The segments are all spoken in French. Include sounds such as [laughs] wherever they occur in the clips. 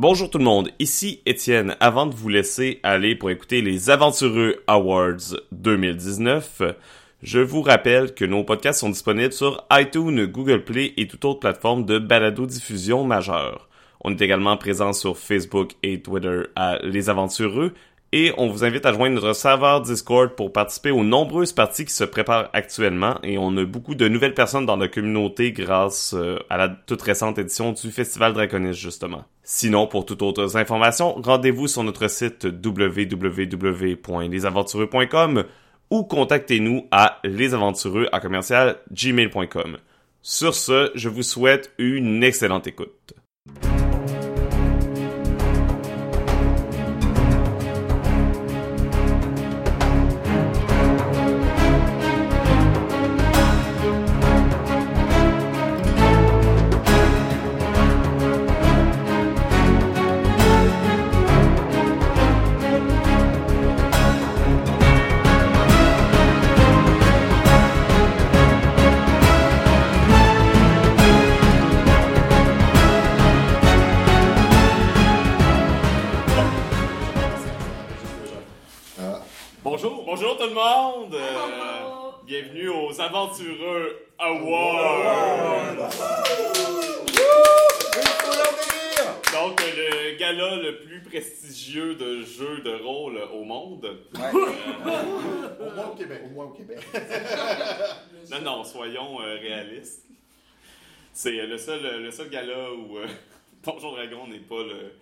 Bonjour tout le monde, ici Étienne. Avant de vous laisser aller pour écouter les Aventureux Awards 2019, je vous rappelle que nos podcasts sont disponibles sur iTunes, Google Play et toute autre plateforme de balado-diffusion majeure. On est également présent sur Facebook et Twitter à Les Aventureux et on vous invite à joindre notre serveur Discord pour participer aux nombreuses parties qui se préparent actuellement et on a beaucoup de nouvelles personnes dans la communauté grâce euh, à la toute récente édition du Festival Draconis justement. Sinon, pour toutes autres informations, rendez-vous sur notre site www.lesaventureux.com ou contactez-nous à lesaventureux à commercial gmail.com. Sur ce, je vous souhaite une excellente écoute. Donc, euh, le gala le plus prestigieux de jeux de rôle au monde. Au moins au Québec. Au moins au Québec. Non, non, soyons euh, réalistes. C'est euh, le seul, le seul gala où euh, [laughs] Donjon Dragon n'est pas le,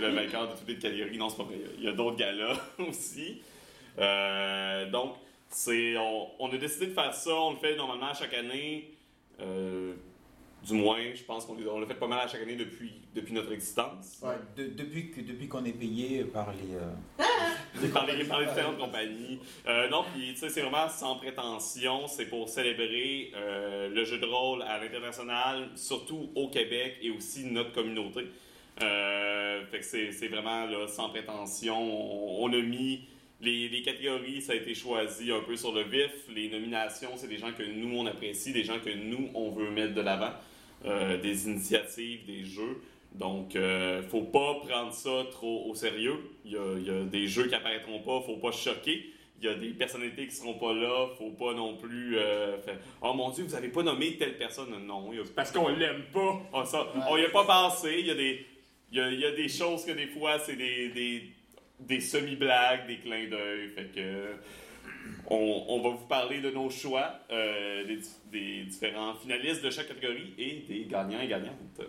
le vainqueur de toutes les catégories. Non, c'est pas vrai. Il y a d'autres galas [laughs] aussi. Euh, donc, c'est, on, on a décidé de faire ça. On le fait normalement à chaque année. Euh, du moins, je pense qu'on on le fait pas mal à chaque année depuis, depuis notre existence. Ouais. De- depuis que- depuis qu'on est payé par les. euh, [laughs] par les, par les différentes compagnies. Euh, non, puis tu sais, c'est vraiment sans prétention. C'est pour célébrer euh, le jeu de rôle à l'international, surtout au Québec et aussi notre communauté. Fait que c'est c'est vraiment là, sans prétention. On, on a mis les, les catégories, ça a été choisi un peu sur le vif. Les nominations, c'est des gens que nous, on apprécie, des gens que nous, on veut mettre de l'avant. Euh, des initiatives, des jeux. Donc, euh, faut pas prendre ça trop au sérieux. Il y a, il y a des jeux qui apparaîtront pas, faut pas choquer. Il y a des personnalités qui seront pas là, faut pas non plus euh, faire Oh mon Dieu, vous avez pas nommé telle personne. Non, il y a- parce qu'on l'aime pas. On, ça, on y a pas pensé. Il y a des, il y a, il y a des choses que des fois, c'est des, des, des semi-blagues, des clins d'œil. Fait que. On, on va vous parler de nos choix, euh, des, des différents finalistes de chaque catégorie et des gagnants et gagnantes.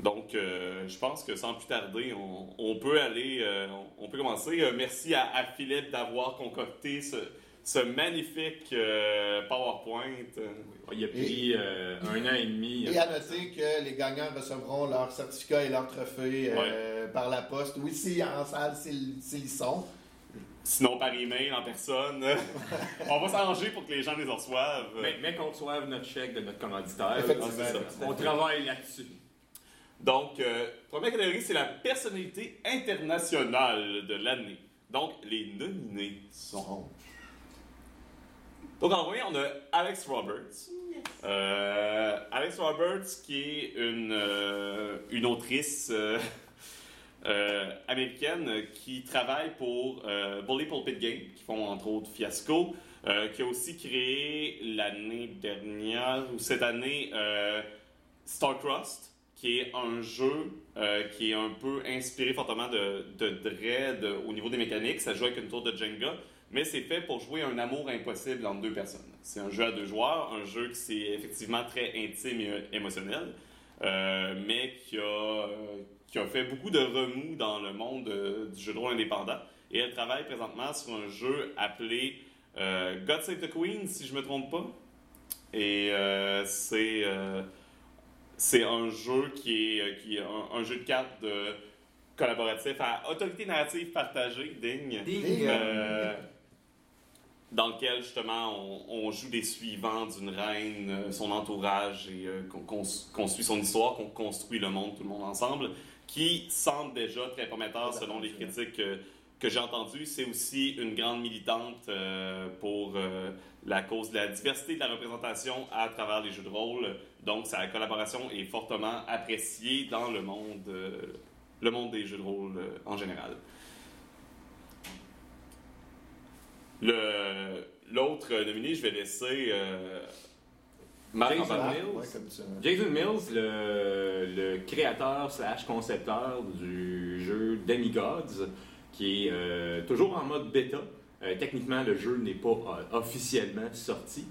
Donc, euh, je pense que sans plus tarder, on, on peut aller, euh, on, peut commencer. Merci à, à Philippe d'avoir concocté ce, ce magnifique euh, PowerPoint. Il a pris euh, un an et demi. Et à noter que les gagnants recevront leur certificat et leur trophée euh, par la poste. Oui, si en salle, s'ils y sont. Sinon, par email, en personne. [laughs] on va s'arranger pour que les gens les reçoivent. Mais, mais qu'on reçoive notre chèque de notre commanditaire. Effectivement. Ah. On travaille là-dessus. Donc, euh, première catégorie, c'est la personnalité internationale de l'année. Donc, les nominés sont. Donc, en vrai, on a Alex Roberts. Euh, Alex Roberts, qui est une, euh, une autrice euh, [laughs] américaine qui travaille pour Bully Pulpit Game, qui font entre autres Fiasco, qui a aussi créé l'année dernière, ou cette année, Starcrossed, qui est un jeu qui est un peu inspiré fortement de, de Dread au niveau des mécaniques. Ça joue avec une tour de Jenga, mais c'est fait pour jouer un amour impossible entre deux personnes. C'est un jeu à deux joueurs, un jeu qui c'est effectivement très intime et euh, émotionnel, euh, mais qui a, euh, qui a fait beaucoup de remous dans le monde euh, du jeu de rôle indépendant. Et elle travaille présentement sur un jeu appelé God Save the Queen, si je me trompe pas. Et c'est c'est un jeu qui est, qui est un, un jeu de cartes de collaboratif à autorité narrative partagée, digne. Digne. Euh, dans lequel justement on, on joue des suivants d'une reine, euh, son entourage et euh, qu'on suit son histoire, qu'on construit le monde tout le monde ensemble, qui semble déjà très prometteur selon les critiques que, que j'ai entendues. C'est aussi une grande militante euh, pour la cause de la diversité de la représentation à travers les jeux de rôle. Donc sa collaboration est fortement appréciée dans le monde le monde des jeux de rôle en général. Le- L'autre nominé, je vais laisser euh, Marc Jason. Mills. Ouais, comme ça. Jason Mills, le, le créateur slash concepteur du jeu Demigods, qui est euh, toujours en mode bêta. Euh, techniquement, le jeu n'est pas euh, officiellement sorti.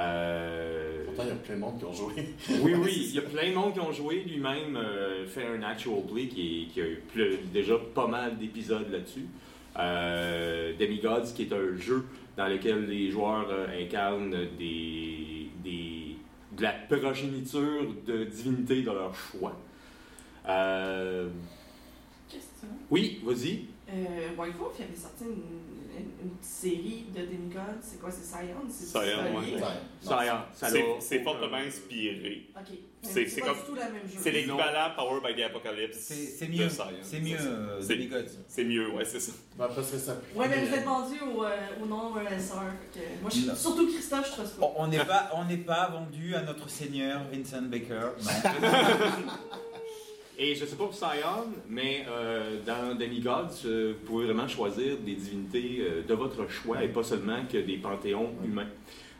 Euh, Pourtant, il y a plein de monde qui ont joué. [laughs] oui, oui, [laughs] il y a plein de monde qui ont joué. Lui-même euh, fait un actual play qui, est- qui a eu ple- déjà pas mal d'épisodes là-dessus. Euh, Demigods, qui est un jeu dans lequel les joueurs euh, incarnent des, des, de la progéniture de divinités de leur choix. Euh, Question. oui, vas-y. Euh, White Wolf, il avait sorti une, une, série de Demigods. C'est quoi, c'est Science? C'est ça C'est- fortement inspiré. Ok. C'est- pas comme- du tout la même jeu. C'est l'équivalent Power by the Apocalypse. C'est mieux. C'est mieux, euh, C'est- Demigods. C'est mieux, ouais, c'est ça. Ben, parce que ça. Ouais, mais vous êtes vendu au, euh, au nom euh, SR. Moi, je, Non. surtout Christophe, je trosse pas. On on n'est pas, on n'est pas vendu à notre seigneur Vincent Baker. Non. [laughs] Et je sais pas pour Sion, mais euh, dans Demigods, euh, vous pouvez vraiment choisir des divinités euh, de votre choix et pas seulement que des panthéons humains.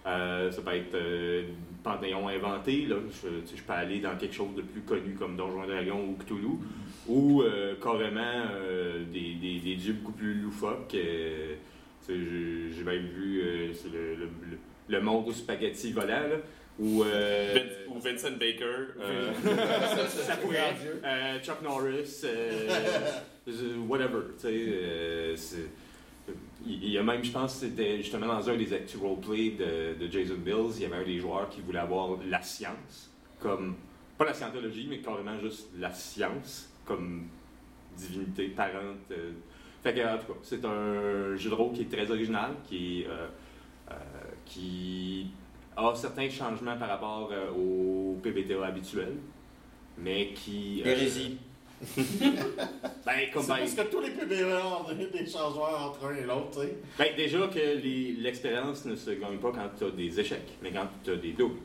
Euh, ça peut être panthéon inventé, là, je, peux aller dans quelque chose de plus connu comme Donjon Dragon ou Cthulhu, ou carrément des, des- des dieux beaucoup plus loufoques. j'ai même vu le, le, le- le monde au spaghetti volant, là, où... euh, Vin- Ou Vincent Baker. euh, [laughs] ça pourrait être euh, Chuck Norris, euh, whatever. tu sais, c'est- il y a même, je pense, c'était justement dans un des actus roleplay de, de Jason Bills, il y avait un des joueurs qui voulait avoir la science, comme, pas la scientologie, mais carrément juste la science, comme divinité parente. euh. Fait que, en tout cas, c'est un jeu de rôle qui est très original, euh, euh, qui a certains changements par rapport euh, au PBTA habituel, mais qui... euh, Hérésie. [laughs] ben, comme C'est ben, parce que tous les PBE ont des des changements entre un et l'autre, tu sais. ben, déjà que les- l'expérience ne se gagne pas quand tu as des échecs, mais quand tu as des doubles.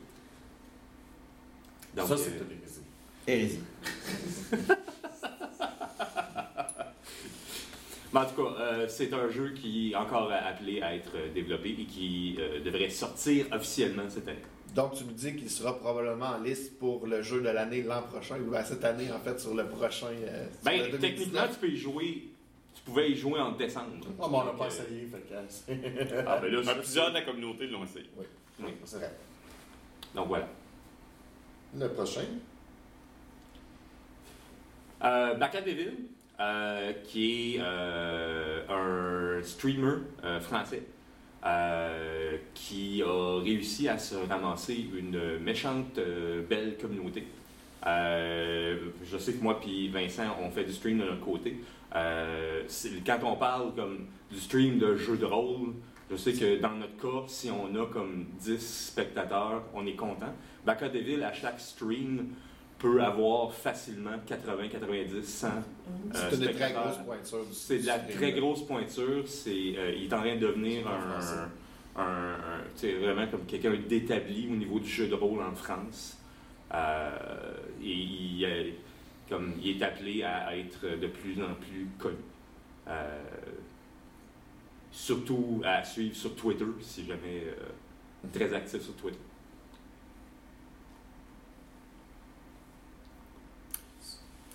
Donc, ça, c'est euh, tout hérésie. Hérésie. [laughs] ben, en tout cas, euh, c'est un jeu qui est encore appelé à être développé et qui euh, devrait sortir officiellement cette année. Donc, tu me dis qu'il sera probablement en liste pour le jeu de l'année l'an prochain, ou à cette année, en fait, sur le prochain. euh, sur Ben, le 2019. techniquement, tu peux y jouer. Tu pouvais y jouer en décembre. Ah, mais on l'a pas euh, essayé, fait que. Ah, ben là, plusieurs de la communauté l'ont essayé. Oui, c'est vrai. Donc voilà. Le prochain? Euh, Baka Devil, euh, qui est euh, un streamer euh, français qui a réussi à se ramasser une méchante belle communauté. Je sais que moi puis Vincent, on fait du stream de notre côté. Quand on parle comme du stream de jeu de rôle, je sais que dans notre cas, si on a comme 10 spectateurs, on est content. Baka Devil, à chaque stream, peut avoir facilement 80, 90, 100 Mhm. euh, C'est une très spectateurs. grosse pointure. du- C'est de la très grosse pointure. C'est, euh, il est en train de devenir En un, un- un- tu sais, vraiment comme quelqu'un d'établi au niveau du jeu de rôle en France. Euh, et il, euh, comme, il est appelé à être de plus en plus connu. Euh, surtout à suivre sur Twitter, si jamais euh, très actif sur Twitter.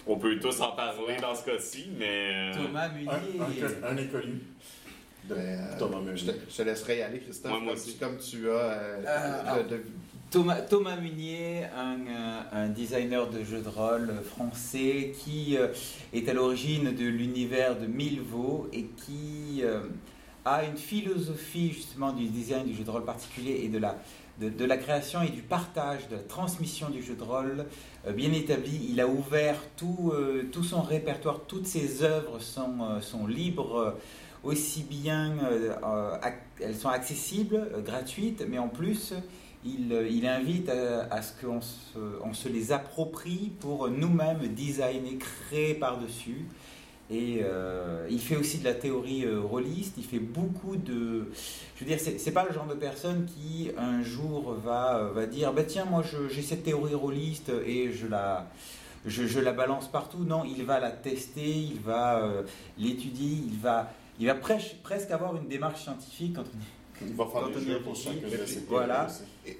On peut tous en parler dans ce cas-ci, mais. euh, Thomas Un, Munier. un, un inconnu. De Ben, euh, Thomas Je Meunier. te, je te laisserai y aller, Christophe, moi comme, aussi. comme tu as euh, Euh, de- de- Thomas, Thomas Munier, un, euh, un designer de jeux de rôle français qui euh, est à l'origine de l'univers de Milvaux et qui euh, a une philosophie justement du design du jeu de rôle particulier et de la, de, la création et du partage, de la transmission du jeu de rôle euh, bien établi. Il a ouvert tout, euh, tout son répertoire, toutes ses œuvres sont, euh, libres. aussi bien elles sont accessibles, gratuites, mais en plus il, invite à, ce qu'on se, on se les approprie pour nous-mêmes designer, créer par-dessus. Et euh, il fait aussi de la théorie euh, rôliste, il fait beaucoup de... Je veux dire, c'est pas le genre de personne qui un jour va, euh, va dire, bah tiens, moi j'ai cette théorie rôliste et je la, je, la balance partout. Non, il va la tester, il va euh, l'étudier, il va, il va presque, avoir une démarche scientifique Il va faire Quand des jeux pour chacune de ces voilà.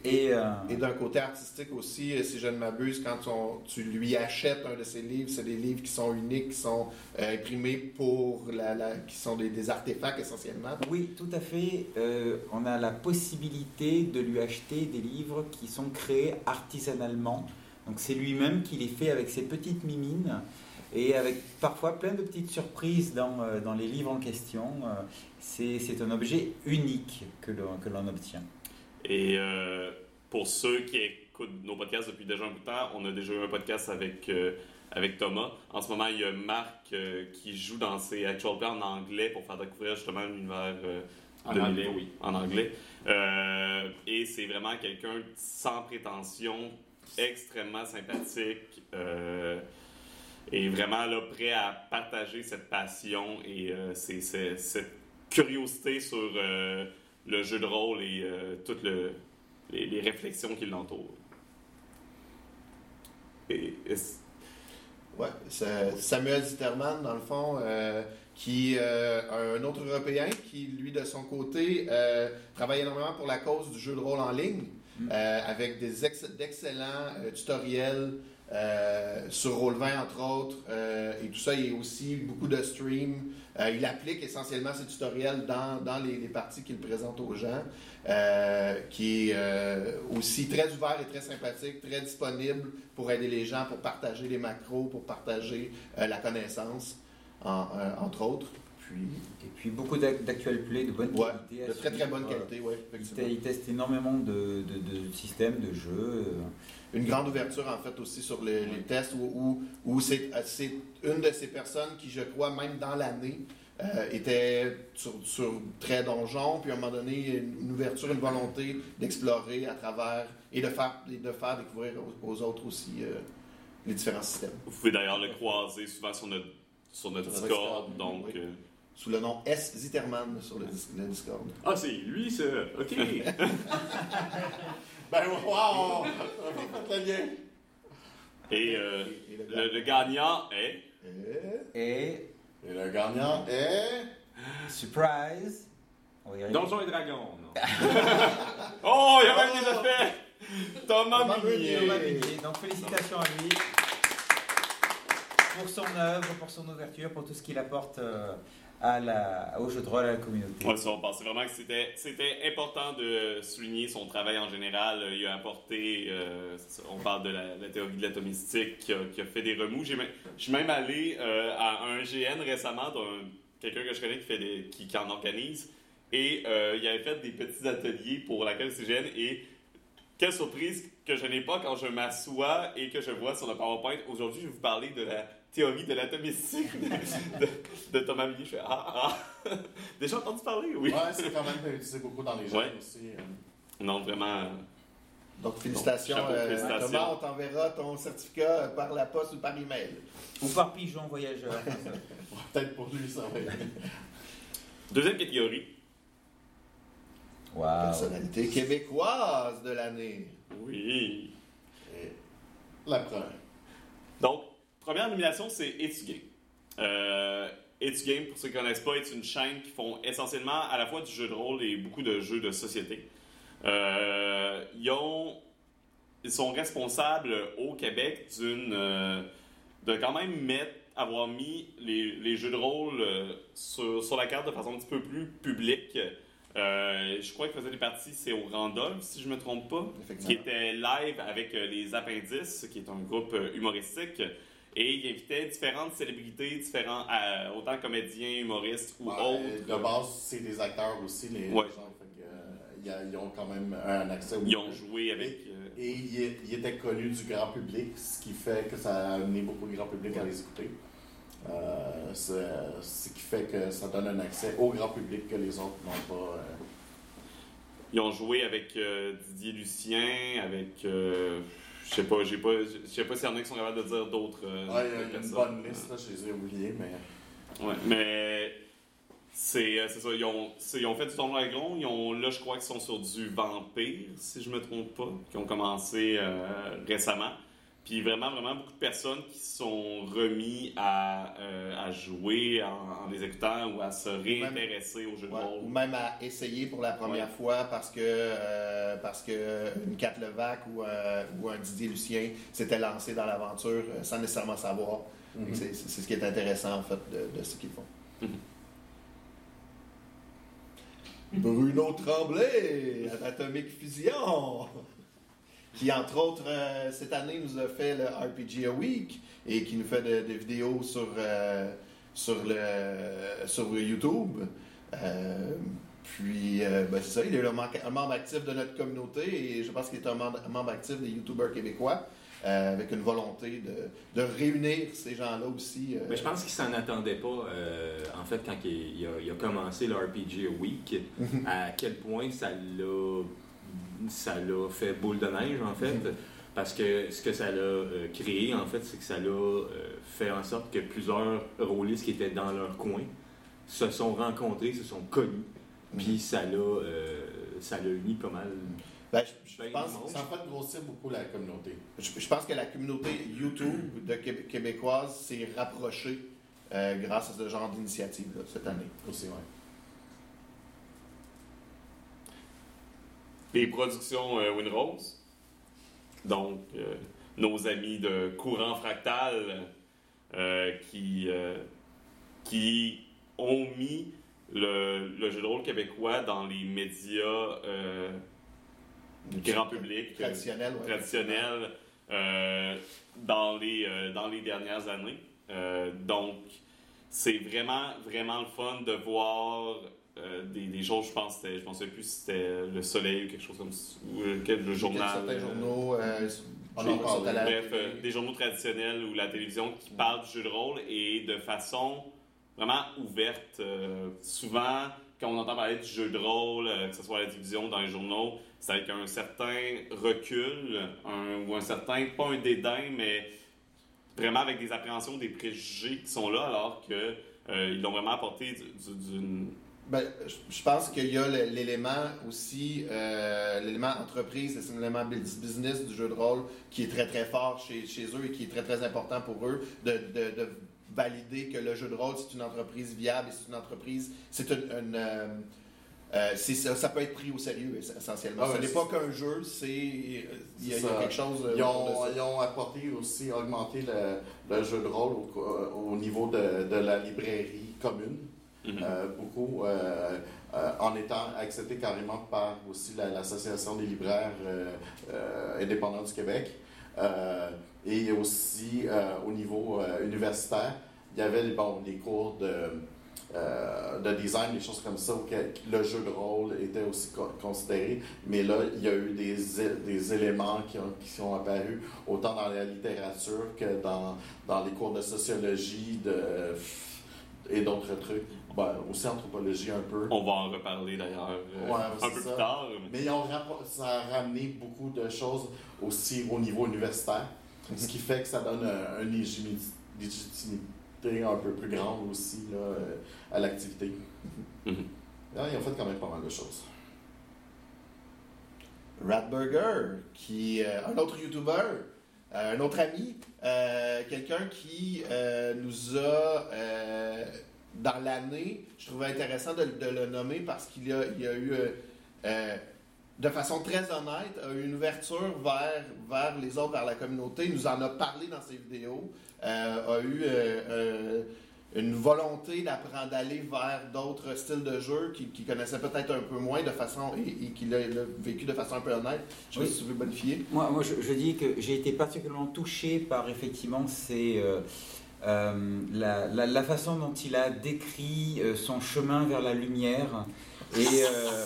Et, euh, Et d'un côté artistique aussi, euh, si je ne m'abuse, quand on- tu lui achètes un de ses livres, c'est des livres qui sont uniques, qui sont euh, imprimés pour la, la- qui sont des, des artefacts essentiellement. oui, tout à fait. Euh, on a la possibilité de lui acheter des livres qui sont créés artisanalement. Donc c'est lui-même qui les fait avec ses petites mimines et avec parfois plein de petites surprises dans, euh, dans les livres en question. Euh, c'est c'est un objet unique que l'on que l'on obtient. Et euh, pour ceux qui écoutent nos podcasts depuis déjà un bout de temps, on a déjà eu un podcast avec, euh, avec Thomas. En ce moment, il y a Marc euh, qui joue dans ses actual plays en anglais pour faire découvrir justement l'univers euh, En anglais, oui. En anglais. Euh, et c'est vraiment quelqu'un sans prétention, extrêmement sympathique. euh, et vraiment là, prêt à partager cette passion et euh, c'est- c'est- cette curiosité sur euh, le jeu de rôle et euh, toutes le- les, les réflexions qui l'entourent. Et, et c- Ouais, c'est Samuel Zitterman, dans le fond, euh, qui euh, un autre Européen qui, lui, de son côté, euh, travaille énormément pour la cause du jeu de rôle en ligne, Mm. euh, avec des ex- d'excellents euh, tutoriels euh, sur Roll20, entre autres, euh, et tout ça. Il y a aussi beaucoup de streams. Euh, il applique essentiellement ces tutoriels dans, dans les, les parties qu'il présente aux gens, qui est aussi très ouvert et très sympathique, très disponible pour aider les gens, pour partager les macros, pour partager la connaissance, en- entre autres. Puis, Et puis beaucoup d'ac- d'actual play de bonne ouais, qualité. de très très bonne qualité, oui, Il, teste énormément de, de- de systèmes, de jeux. Une grande ouverture, en fait, aussi sur les, les tests, où, où, où c'est euh, c'est une de ces personnes qui, je crois, même dans l'année, euh, était sur, sur très donjon, puis à un moment donné, une, ouverture, une volonté d'explorer à travers et de faire, et de faire découvrir aux, aux autres aussi euh, les différents systèmes. vous pouvez d'ailleurs le croiser souvent sur notre, sur notre Discord. Discord, Donc, oui. euh, Sous le nom S. Zitterman sur le, le Discord. Ah, c'est lui, ça. OK. [laughs] Ben, wow! Le lien. et euh, Et le le, le gagnant est? Et, Et? Le gagnant est? surprise, on. Donjons et Dragons. non? [laughs] Oh, il y a même déjà fait! Thomas Thomas Meunier. Thomas Meunier. Donc félicitations à lui pour son œuvre, pour son ouverture, pour tout ce qu'il apporte euh, à la, au jeu de rôle, à la communauté. Ouais, ça, on pensait vraiment que c'était, c'était important de souligner son travail en général. Il a apporté, euh, on parle de la, théorie de l'atomistique, qui qui a fait des remous. J'ai je suis même allé euh, à un GN récemment, d'un- quelqu'un que je connais qui, fait des, qui, en organise, et euh, il avait fait des petits ateliers pour la CGN, et quelle surprise que je n'ai pas quand je m'assois et que je vois sur le PowerPoint. Aujourd'hui, je vais vous parler de la théorie de l'atomistique de, de- de Thomas Meunier. Je fais Ah, ah. [laughs] Déjà entendu parler, oui. Ouais, c'est quand même utilisé beaucoup dans les jeux Ouais. aussi. euh. Non, vraiment. Donc, félicitations, Chapeau, euh, félicitations. Thomas. On t'enverra ton certificat euh, par la poste ou par email. Ou par pigeon voyageur. [laughs] Peut-être pour lui, ça va être. Deuxième catégorie. Waouh. Personnalité québécoise de l'année. Oui. Et la première. Donc, première nomination, c'est It's Game. Euh, It's Game, pour ceux qui ne connaissent pas, est une chaîne qui font essentiellement à la fois du jeu de rôle et beaucoup de jeux de société. Euh, ils, ont, ils sont responsables au Québec d'une euh, de quand même mettre, avoir mis les, les jeux de rôle euh, sur, sur la carte de façon un petit peu plus publique. Euh, je crois qu'ils faisaient des parties, c'est au Randolph, si je ne me trompe pas qui était live avec les Appendices, qui est un groupe humoristique. Et il invitait différentes célébrités, différents, euh, autant comédiens, humoristes ou Ouais, autres. De base, c'est des acteurs aussi, les Ouais. gens. Fait que, euh, ils ont quand même un accès Ils ont joué avec. euh, Et ils il étaient connus du grand public, ce qui fait que ça a amené beaucoup de grand public à les écouter. Euh, ce qui fait que ça donne un accès au grand public que les autres n'ont pas. euh. ils ont joué avec euh, Didier Lucien, avec. Je sais pas, j'ai pas, je sais pas s'il y en a qui sont capables de dire d'autres. euh, Ouais, il y a une personnes. bonne liste, là, je les ai oubliés, mais. Ouais, mais c'est euh, c'est ça. Ils ont, ils ont fait du tournoi à Gron. Ils ont, là, je crois qu'ils sont sur du Vampire, si je me trompe pas, qui ont commencé euh, récemment. Puis vraiment, vraiment beaucoup de personnes qui sont remis à, euh, à jouer en, en les écoutant ou à se réintéresser au jeu de Ouais, rôle. ou même à essayer pour la première Ouais. fois parce que euh, parce que une Kat Levac ou, un- ou un Didier Lucien s'était lancé dans l'aventure euh, sans nécessairement savoir. Mhm. C'est ce qui est intéressant en fait de, de ce qu'ils font. Mhm. Bruno Tremblay, Atomic Fusion, qui entre autres euh, cette année nous a fait le RPG Week et qui nous fait de- des vidéos sur, euh, sur, le, sur YouTube. Euh, puis, euh, ben, c'est ça, il est un membre, un membre actif de notre communauté et je pense qu'il est un membre, un membre actif des YouTubers québécois avec une volonté de, de réunir ces gens-là aussi. Mais je pense qu'il s'en attendait pas, en fait, quand il, il a, il a commencé le RPG Week, à quel point ça l'a, ça l'a fait boule de neige, en fait. Parce que ce que ça l'a euh, créé, en fait, c'est que ça l'a euh, fait en sorte que plusieurs rôlistes qui étaient dans leur coin se sont rencontrés, se sont connus. Puis ça l'a, euh, ça l'a uni pas mal. ben, je, je Ben, pense. Ça a fait grossir beaucoup la communauté. je, je pense que la communauté YouTube de Qué- québécoise s'est rapprochée euh, grâce à ce genre d'initiative cette année. Aussi, ouais. Les productions euh, Winrose, donc euh, nos amis de Courant Fractal euh, qui, qui ont mis le, le jeu de rôle québécois dans les médias grand public. Traditionnel, ouais. traditionnel euh, dans, les, euh, dans les dernières années. Euh, donc, c'est vraiment, vraiment le fun de voir euh, des, des choses, je pense, je ne sais plus si c'était Le Soleil ou quelque chose comme ça, ou euh, quel, le journal. Certains euh, journaux, euh, On en parle. la Bref, euh, des journaux traditionnels ou la télévision qui parlent du jeu de rôle et de façon vraiment ouverte. Souvent, quand on entend parler du jeu de rôle, que ce soit à la division, dans les journaux, c'est avec un certain recul un- ou un certain, pas un dédain, mais vraiment avec des appréhensions, des préjugés qui sont là, alors que ils l'ont vraiment apporté du- du- d'une Ben, je- pense qu'il y a l'élément aussi, euh, l'élément entreprise, c'est l'élément bus- business du jeu de rôle qui est très très fort chez, chez eux et qui est très très important pour eux de, de- de valider que le jeu de rôle c'est une entreprise viable et c'est une entreprise, c'est une, une, euh, euh, ça, ça peut être pris au sérieux ess- essentiellement. Ah Ce n'est pas qu'un jeu, c'est il y, a- il y a C'est ça. quelque chose. Ils ont, ils ont apporté aussi, augmenté le, le jeu de rôle au, au niveau de, de la librairie commune. Mhm. Euh, beaucoup euh, euh, en étant accepté carrément par aussi la- l'Association des libraires indépendants du Québec. Et aussi au niveau universitaire, il y avait bon, des cours de, de design, des choses comme ça, où le jeu de rôle était aussi co- considéré. Mais là, il y a eu des, des éléments qui, ont, qui sont apparus autant dans la littérature que dans, dans les cours de sociologie de, et d'autres trucs. Ben, aussi anthropologie un peu. On va en reparler d'ailleurs euh, Ouais, un peu ça. plus tard. Mais ils ont rappo- ça a ramené beaucoup de choses aussi au niveau universitaire, Mhm. ce qui fait que ça donne un- une légitimité un peu plus grande aussi là, euh, à l'activité. Mhm. Ah, ils ont fait quand même pas mal de choses. Ratburger, qui euh, un autre YouTuber, euh, un autre ami, euh, quelqu'un qui euh, nous a euh, dans l'année, je trouvais intéressant de, de le nommer parce qu'il y a, il a eu euh, euh, de façon très honnête, une ouverture vers, vers les autres, vers la communauté. Il nous en a parlé dans ses vidéos. euh, a eu euh, une volonté d'apprendre d'aller vers d'autres styles de jeu qu'il qu'il connaissait peut-être un peu moins de façon et, et qu'il a, vécu de façon un peu honnête. Je sais pas Oui. si tu veux bonifier. Moi, moi je, je dis que j'ai été particulièrement touché par effectivement ces, euh, la, la- la façon dont il a décrit euh, son chemin vers la lumière et, euh,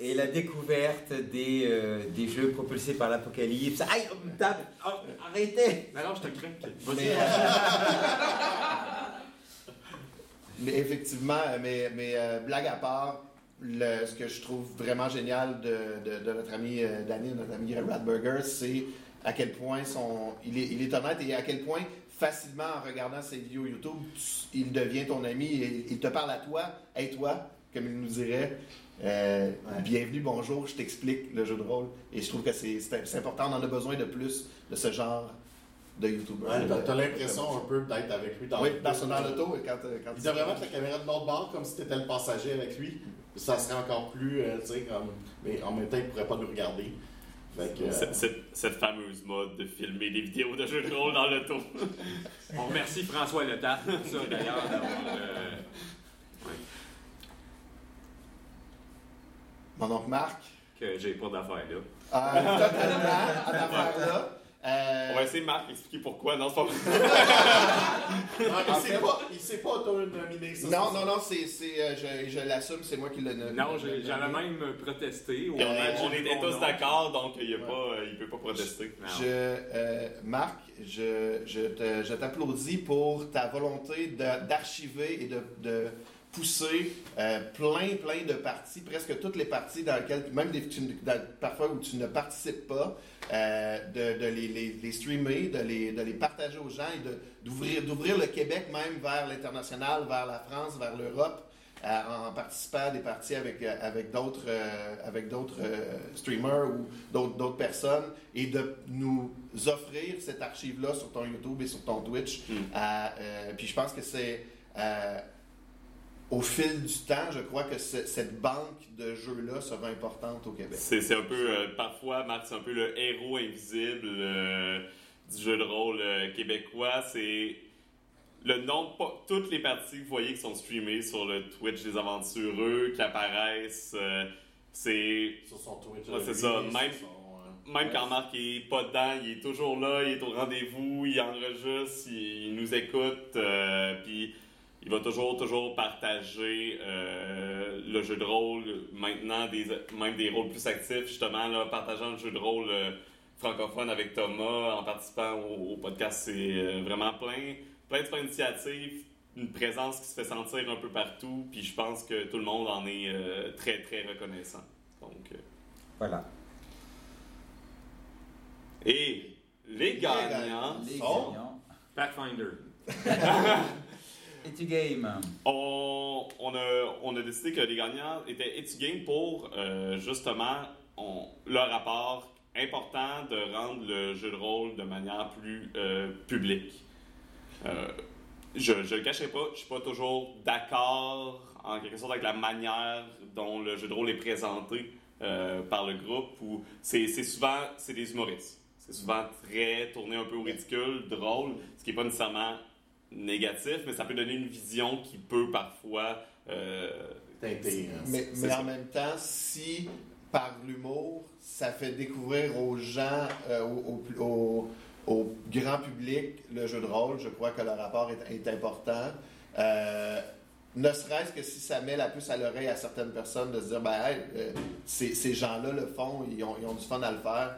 et la découverte des, euh, des jeux propulsés par l'apocalypse. Aïe, on me tape Oh, Arrêtez Alors, je te crains. [laughs] Mais, effectivement, mais, mais blague à part, le- ce que je trouve vraiment génial de, de- de notre ami euh, Danny, notre ami Radburger, c'est à quel point son, il, est, il est honnête et à quel point facilement en regardant ses vidéos YouTube, tu- il devient ton ami et il te parle à toi, hey toi, comme il nous dirait. euh, Bienvenue, bonjour, je t'explique le jeu de rôle. Et je trouve que c'est important, on en a besoin de plus de ce genre de YouTubers. Ouais, t'as- l'impression un peu d'être avec lui dans Oui, dans son dans l'auto, quand, euh, quand Il devrait mettre la caméra de l'autre bord comme si t'étais le passager avec lui. Ça serait encore plus, euh, tu sais, comme. Mais en même temps, il pourrait pas nous regarder. Que. euh, Cette, cette- cette fameuse mode de filmer des vidéos de jeux de rôle dans l'auto. On remercie François Letard pour ça, [laughs] d'ailleurs. d'avoir, euh, Mon oncle Marc. que j'ai pas d'affaires là. Euh, totalement, en affaire là. Euh, On va essayer, Marc, d'expliquer pourquoi. Non, [laughs] c'est pas ah, il s'est fait- pas, il s'est pas auto-nominé, ça. non, c'est non, non, c'est, c'est, euh, je, je l'assume, c'est moi qui l'ai nommé. Non, j'ai- j'avais même protesté. on, était tous non. d'accord, donc il ne Ouais. peut pas protester. Non. Je, euh, Marc, je, je, te- je t'applaudis pour ta volonté de- d'archiver et de, de pousser euh, plein, plein de parties, presque toutes les parties dans lesquelles, même des, tu- dans- parfois où tu ne participes pas, euh, de, de les, les- les streamer, de les, de les partager aux gens et de- d'ouvrir, d'ouvrir le Québec même vers l'international, vers la France, vers l'Europe. euh, en participant à des parties avec, euh, avec d'autres avec d'autres streamers ou d'autres d'autres personnes et de nous offrir cette archive-là sur ton YouTube et sur ton Twitch. Mm. Puis je pense que c'est au fil du temps, je crois que ce- cette banque de jeux-là sera importante au Québec. C'est un peu, euh, parfois, Marc, c'est un peu le héros invisible euh, du jeu de rôle euh, québécois. C'est le nombre, pas toutes les parties que vous voyez qui sont streamées sur le Twitch des aventureux, qui apparaissent. euh, c'est Sur son Twitch. Ouais, c'est ça, même- son, euh, Même ouais. quand Marc est pas dedans, il est toujours là, il est au rendez-vous, il enregistre, il, il nous écoute, euh, puis il va toujours, toujours partager euh, le jeu de rôle, maintenant des, même des rôles plus actifs, justement, là, partageant le jeu de rôle euh, francophone avec Thomas, en participant au, au podcast, c'est euh, vraiment plein, plein de plein d'initiatives, une présence qui se fait sentir un peu partout, puis je pense que tout le monde en est euh, très, très reconnaissant. Donc, euh, Voilà. Et les gagnants, Les sont- gagnants. Pathfinder. [laughs] [laughs] Game. on, on, a, décidé que les gagnants étaient Etugame pour euh, justement leur rapport important de rendre le jeu de rôle de manière plus euh, publique. Euh, je ne le cacherai pas, je suis pas toujours d'accord en quelque sorte avec la manière dont le jeu de rôle est présenté par le groupe. Où c'est c'est souvent c'est des humoristes. C'est souvent très tourné un peu au ridicule, drôle, ce qui n'est pas nécessairement négatif, mais ça peut donner une vision qui peut parfois euh, Teinté, hein. Mais, en même temps, si par l'humour, ça fait découvrir aux gens, euh, au, au- au- au grand public, le jeu de rôle, je crois que le rapport est, est important. Euh, ne serait-ce que si ça met la puce à l'oreille à certaines personnes de se dire, ben, hey, euh, ces, ces gens-là le font, ils ont, ils ont du fun à le faire,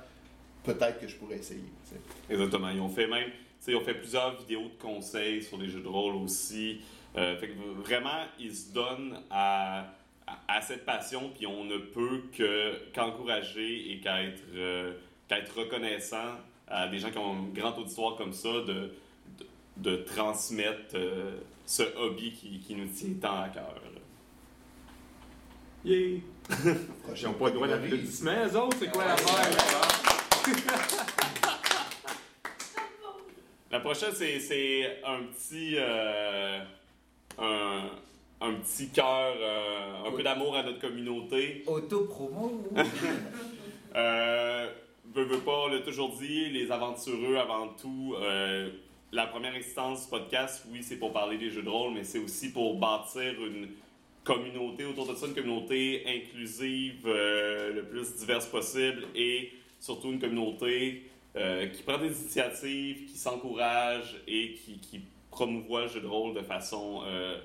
peut-être que je pourrais essayer. tu sais. Exactement. Ils ont fait même, tu sais, ils ont fait plusieurs vidéos de conseils sur les jeux de rôle aussi. Euh, fait que vraiment, ils se donnent à, à, à cette passion, puis on ne peut que qu'encourager et qu'être euh, qu'être reconnaissant à des gens qui ont une grande auditoire comme ça de, de, de transmettre euh, ce hobby qui, qui nous tient tant à cœur. Yeah! [laughs] Ils n'ont pas le droit catégorie. d'applaudissements, eux autres, c'est quoi l'affaire? [laughs] La prochaine, c'est, c'est un petit. euh, un, un petit cœur, euh, un peu d'amour à notre communauté. Auto-promo. [laughs] Euh, veux, veux pas, on l'a toujours dit, les aventureux avant tout. euh, la première instance du podcast, oui, c'est pour parler des jeux de rôle, mais c'est aussi pour bâtir une communauté autour de ça, une communauté inclusive, le plus diverse possible et surtout une communauté euh, qui prend des initiatives, qui s'encourage et qui, qui promouvoit le jeu de rôle de façon euh,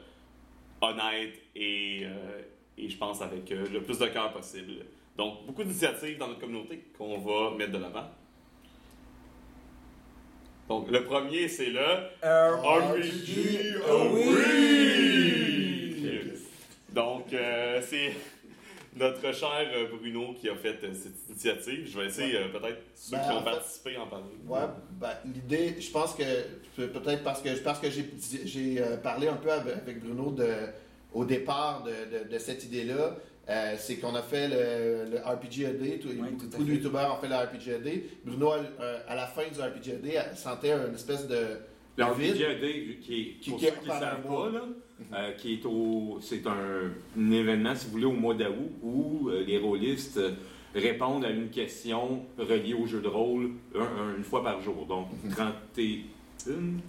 honnête et, euh, et je pense avec le plus de cœur possible. Donc, beaucoup d'initiatives dans notre communauté qu'on va mettre de l'avant. Donc, le premier, c'est le RPG oui! Donc, euh, c'est notre cher euh, Bruno qui a fait euh, cette initiative. Je vais essayer euh, peut-être ceux Ben, qui en ont fait- participé à en parler. Ouais, ben, l'idée, je pense que peut- peut-être parce que parce que j'ai j'ai, parlé un peu avec, Bruno de, au départ de, de- de cette idée-là. euh, c'est qu'on a fait le, le RPG Tout, Oui, tout à beaucoup de youtubeurs ont fait le RPG AD. Bruno, euh, à la fin du RPG AD, sentait une espèce de. Le de RPG vide. AD, qui est, Qui- pour qui ceux est qui ne savent pas, là, euh, qui est au, c'est un, un événement, si vous voulez, au mois d'août, où euh, les rôlistes euh, répondent à une question reliée au jeu de rôle un- un- une fois par jour. Donc, 31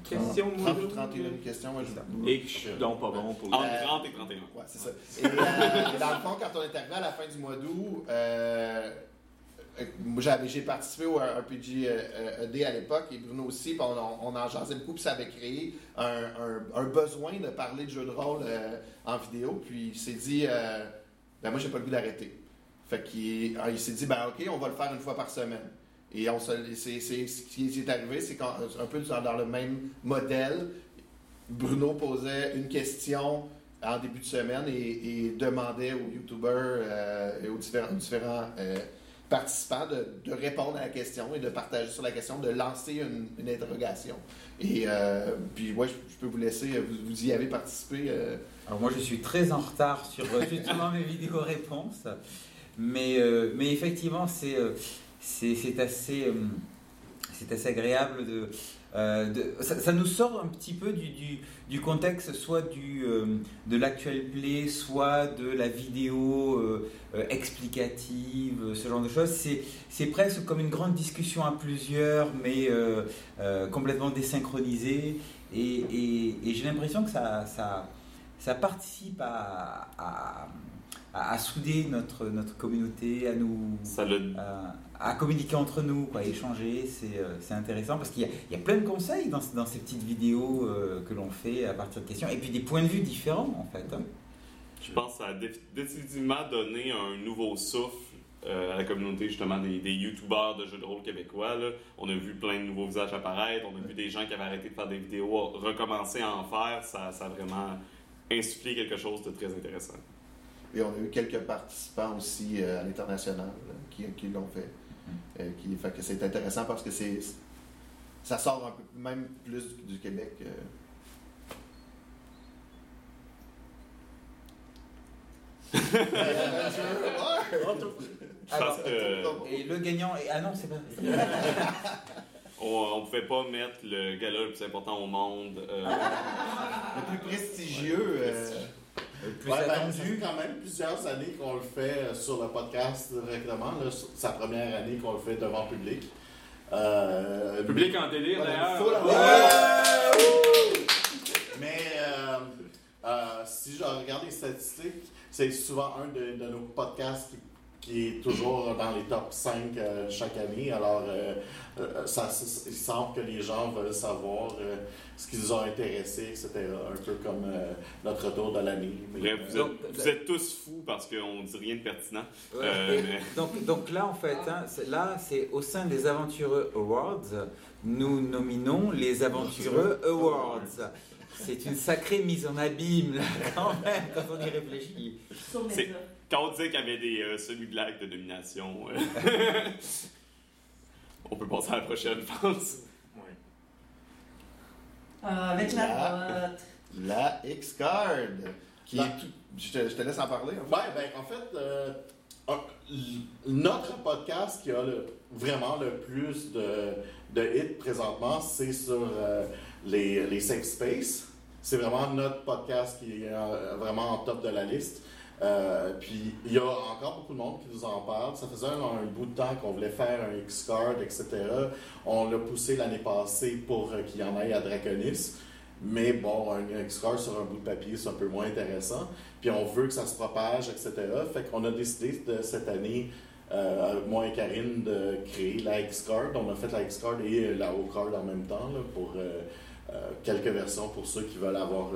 questions. 30 ou 31 questions. moi, je- Et que je suis donc pas bon pour Entre Euh, 30 et 31. Ouais, c'est ça. Et, euh, dans le fond, quand on est arrivé à la fin du mois d'août, euh, euh, moi, j'avais- j'ai participé au RPG euh, ED à l'époque et Bruno aussi, on, on, on en jasait beaucoup, puis ça avait créé un, un- besoin de parler de jeux de rôle euh, en vidéo. Puis il s'est dit, euh, ben moi, j'ai pas le goût d'arrêter. Fait qu'il il s'est dit, ben ok, on va le faire une fois par semaine. Et on se, c'est, c'est- ce qui est arrivé, c'est un peu dans, le même modèle, Bruno posait une question en début de semaine et, demandait aux youtubeurs euh, et aux différents, euh, participants de, de répondre à la question et de partager sur la question, de lancer une, une interrogation. Et euh, puis, ouais, je, peux vous laisser, vous, vous y avez participé. euh, Alors moi je suis très en retard sur euh, justement mes vidéos réponses, mais, euh, mais effectivement c'est euh, c'est assez, euh, c'est assez agréable de... euh, de- ça, ça nous sort un petit peu du, du, du contexte soit du, euh, de l'actuel play, soit de la vidéo euh, explicative, ce genre de choses. C'est presque comme une grande discussion à plusieurs, mais complètement désynchronisée. Et, et- et j'ai l'impression que ça, ça, ça participe à, à, à- à souder notre, notre communauté, à nous Ça l'a à, communiquer entre nous, quoi, à échanger. C'est euh, c'est intéressant parce qu'il y, a- il y a plein de conseils dans, dans ces petites vidéos euh, que l'on fait à partir de questions et puis des points de vue différents en fait. hein. Je pense que ça a dé- définitivement donné un nouveau souffle euh, à la communauté justement des, des youtubeurs de jeux de rôle québécois. là. On a vu plein de nouveaux visages apparaître, on a vu des gens qui avaient arrêté de faire des vidéos recommencer à en faire. Ça, ça a vraiment insufflé quelque chose de très intéressant. et on a eu quelques participants aussi euh, à l'international qui, qui l'ont fait. Euh, qui, fait que c'est intéressant parce que c'est ça sort un peu même plus du, du Québec. euh. Ouais. Je Alors, pense que Et le gagnant, est- ah non, c'est pas. [laughs] on, on pouvait pas mettre le gala le plus important au monde. euh, Le plus prestigieux. Le plus Ouais, ben, ça fait attendu. quand même plusieurs années qu'on le fait euh, sur le podcast directement. là, sa première année qu'on le fait devant le public. Euh, Public en délire, d'ailleurs. Ouais! Mais euh, euh, si je regarde les statistiques, c'est souvent un de, de nos podcasts qui, qui est toujours dans les top 5 euh, chaque année. Alors, euh, euh, ça, il semble que les gens veulent savoir euh, ce qui nous a intéressés, etc. Un peu comme euh, notre tour de l'année. Bref, vous êtes, vous êtes tous fous parce qu'on dit rien de pertinent. Ouais. Euh, mais- Donc, donc là, en fait, hein, c'est- là, c'est au sein des Aventureux Awards, nous nominons les Aventureux Awards. C'est une sacrée mise en abîme, là, quand même, quand on y réfléchit. Sur. Quand on disait qu'il y avait des euh, semi-blagues de domination, euh, [laughs] on peut passer à la prochaine, je pense. Ouais. Euh, avec la La-. La X-Card. Qui La- est tout- je, te, je te laisse en parler. en fait. Ouais, ben, en fait, euh, notre podcast qui a le- vraiment le plus de, de hits présentement, c'est sur euh, les, les safe space. C'est vraiment notre podcast qui est euh, vraiment en top de la liste. Euh, puis il y a encore beaucoup de monde qui nous en parle. Ça faisait un, bout de temps qu'on voulait faire un X-Card, etc. On l'a poussé l'année passée pour euh, qu'il y en aille à Draconis. Mais bon, un X-Card sur un bout de papier, c'est un peu moins intéressant. Puis on veut que ça se propage, etc. Fait qu'on a décidé cette année, euh, moi et Karine, de créer la X-Card. On a fait la X-Card et la O-Card en même temps pour quelques versions pour ceux qui veulent avoir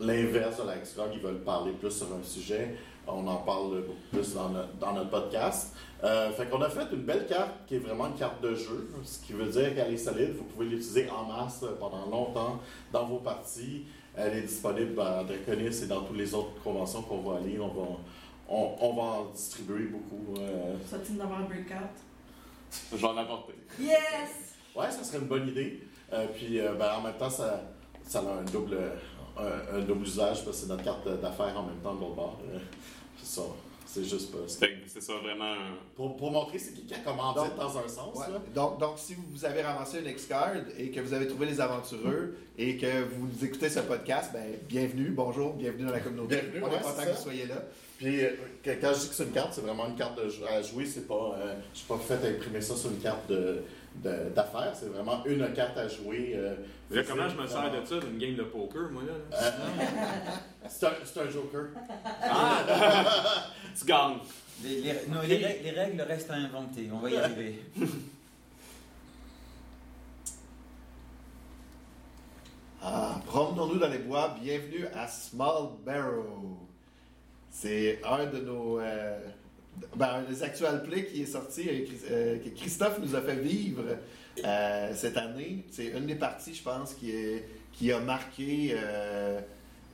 l'inverse de la X-Card, ils veulent parler plus sur un sujet. On en parle beaucoup plus dans notre, dans notre podcast. Euh, fait qu'on a fait une belle carte qui est vraiment une carte de jeu, ce qui veut dire qu'elle est solide. Vous pouvez l'utiliser en masse pendant longtemps dans vos parties. Elle est disponible à Draconis et dans toutes les autres conventions qu'on va aller. On va, on, on va en distribuer beaucoup. euh. Souhaite-t-il d'avoir un breakout? Je vais en apporter. Yes! Ouais, ça serait une bonne idée. Euh, puis euh, ben, en même temps, ça, ça a un double, un, un double usage parce que c'est notre carte d'affaires en même temps de l'autre bord. Euh, c'est ça. C'est juste pas. c'est- ça vraiment. Pour, pour montrer c'est qui qui a commandé Donc, dans un sens. Ouais. Là. Donc, donc, si vous avez ramassé une X-Card et que vous avez trouvé les aventureux et que vous écoutez ce podcast, ben, bienvenue, bonjour, bienvenue dans la communauté. Bienvenue, On est content que vous soyez là. Puis euh, quand je dis que c'est une carte, c'est vraiment une carte de, jou- à jouer. C'est pas, euh, je suis pas fait imprimer ça sur une carte de, de- d'affaires. C'est vraiment une carte à jouer. euh, Là, comment je me sers de ça d'une game de poker, moi, là? là? Euh, [laughs] c'est, un, joker. [laughs] Tu gagnes. Les, les- non, les règles, les règles restent à inventer, on va y arriver. [laughs] Ah, promenons-nous dans les bois. Bienvenue à Small Barrow. C'est un de nos. euh, ben, un des actual plays qui est sorti, euh, euh, que Christophe nous a fait vivre euh, cette année. C'est une des parties, je pense, qui, a marqué euh,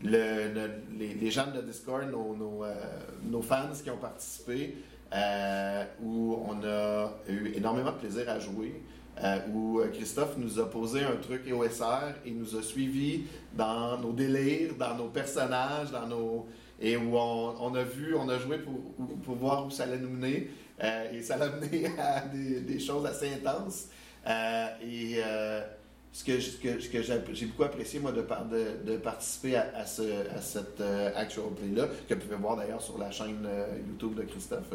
le- le- les, gens de Discord, nos, euh, fans qui ont participé, où on a eu énormément de plaisir à jouer où Christophe nous a posé un truc EOSR et nous a suivis dans nos délires, dans nos personnages, dans nos et où on, a vu, on a joué pour, voir où ça allait nous mener et ça l'a [laughs] mené à des choses assez intenses. Euh, et euh, ce que, j'ai beaucoup apprécié, moi, de, par- de, de participer à, à, ce, à cette euh, actual play-là, que vous pouvez voir d'ailleurs sur la chaîne euh, YouTube de Christophe.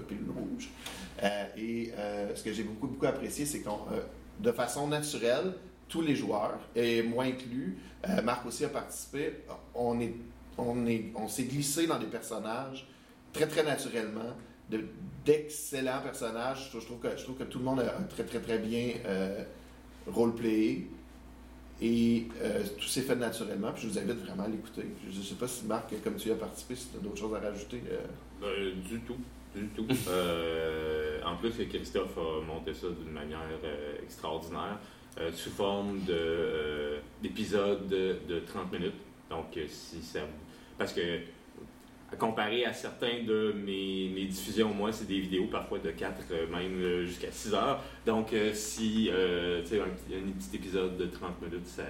Euh, et ce que j'ai beaucoup, beaucoup apprécié, c'est qu'on, de façon naturelle, tous les joueurs, et moi inclus, Marc aussi a participé, on s'est glissé dans des personnages très, très naturellement, de, d'excellents personnages. Je, trouve que, je trouve que tout le monde a très, très, très bien euh, roleplayé. Et euh, tout s'est fait naturellement. Puis je vous invite vraiment à l'écouter. Je ne sais pas si Marc, comme tu y as participé, si tu as d'autres choses à rajouter. euh. Ben, du tout. Du tout. [laughs] Euh, en plus, Christophe a monté ça d'une manière extraordinaire, sous forme de, d'épisodes de, de 30 minutes. Donc, si ça. Parce que, à comparer à certains de mes, mes diffusions, moi, c'est des vidéos parfois de 4, euh, même euh, jusqu'à 6 heures. Donc, euh, si, euh, tu sais, un, petit- un petit épisode de 30 minutes, ça,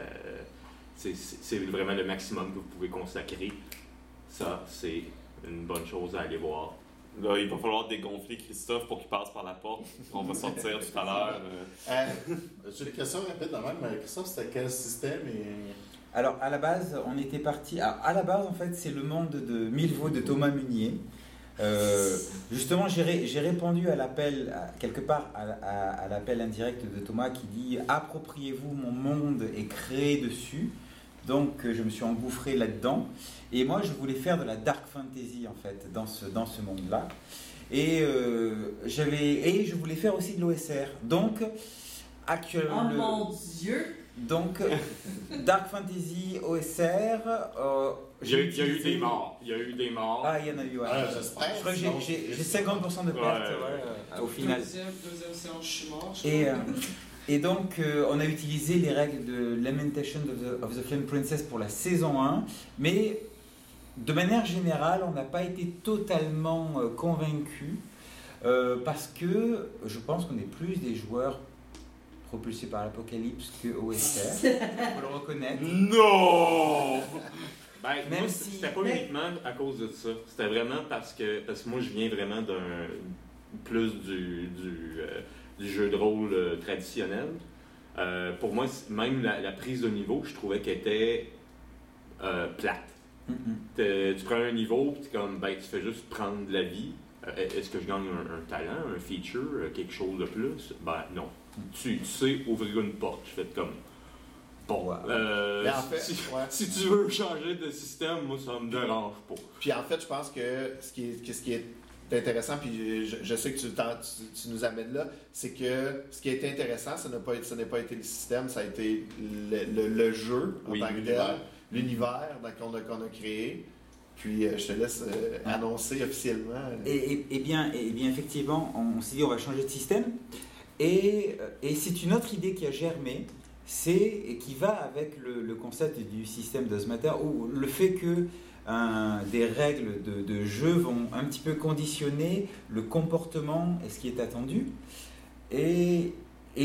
c'est, vraiment le maximum que vous pouvez consacrer. Ça, c'est une bonne chose à aller voir. Là, il va falloir dégonfler Christophe pour qu'il passe par la porte. On va sortir tout à l'heure. euh. J'ai une question rapide de même. Christophe, c'était quel système et... Alors, à la base, on était parti. À, à la base, en fait, c'est le monde de Milvaux de Thomas Munier. Euh, justement, j'ai ré- j'ai répondu à l'appel, quelque part, à, à- à l'appel indirect de Thomas qui dit Appropriez-vous mon monde et créez dessus. Donc, euh, je me suis engouffré là-dedans. Et moi, je voulais faire de la dark fantasy, en fait, dans ce, dans ce monde-là. Et, euh, j'avais, et je voulais faire aussi de l'OSR. Donc, actuellement. Oh mon dieu! Donc, Dark Fantasy OSR. euh, Il y a, j'ai il y a eu des morts. Il y a eu des morts. Ah, il y en a eu, ouais. Ah, j'espère. je crois que j'ai- sinon, j'ai j'ai c'est- 50% de pertes Ouais. ouais, euh, au final. Deuxième, deuxième séance, je suis mort. je Et, crois. euh, et donc, euh, on a utilisé les règles de Lamentation of the, of the Flame Princess pour la saison 1, mais de manière générale, on n'a pas été totalement euh, convaincus euh, parce que je pense qu'on est plus des joueurs propulsés par l'apocalypse que OSR. Il [laughs] faut le reconnaître. Non! Ben, Même moi, si- c'était pas Mais- uniquement à cause de ça. C'était vraiment parce que, parce que moi, je viens vraiment d'un plus du, du, euh, du jeu de rôle euh, traditionnel. Euh, pour moi, même la, la prise de niveau, je trouvais qu'elle était euh, plate. Mm, mm. T'es- Tu prends un niveau, puis comme, ben, tu fais juste prendre de la vie. Euh, Est-ce que je gagne un, un talent, un feature, quelque chose de plus? Ben non. Tu, tu sais ouvrir une porte. Je fais comme, bon, Ouais. euh, Mais en fait, si, ouais. [laughs] si tu veux changer de système, moi, ça me dérange pas. Puis en fait, je pense que ce qui est, que ce qui est intéressant, puis je, je sais que tu, t'en- tu, tu nous amènes là, c'est que ce qui a été intéressant, ce n'a pas, ce pas été le système, ça a été le, le- le jeu en Oui, tant que tel, l'univers. qu'on a, qu'on a créé. Puis euh, je te laisse euh, annoncer officiellement. Et, et- et bien, et bien, effectivement, on, s'est dit on va changer de système. Et, euh, et c'est une autre idée qui a germé, c'est qui va avec le, concept du système d'Osmater, où le fait que des règles de, jeu vont un petit peu conditionner le comportement et ce qui est attendu. Et,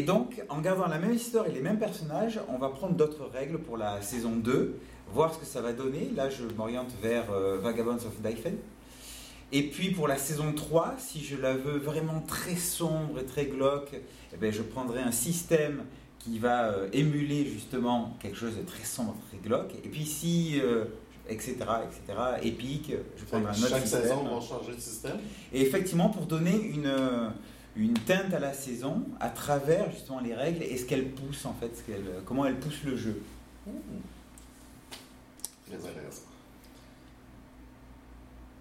donc, en gardant la même histoire et les mêmes personnages, on va prendre d'autres règles pour la saison 2, voir ce que ça va donner. Là, je m'oriente vers euh, Vagabonds of Daifen. Et puis pour la saison 3, si je la veux vraiment très sombre et très glauque, eh ben, je prendrai un système qui va euh, émuler justement quelque chose de très sombre, très glauque. Et puis si, euh, etc., etc., épique, je prendrai un autre Chaque système. saison, on va changer de système. Et effectivement, pour donner une, euh, une teinte à la saison à travers justement les règles et ce qu'elle pousse en fait, ce qu'elle, comment elle pousse le jeu. Très intéressant.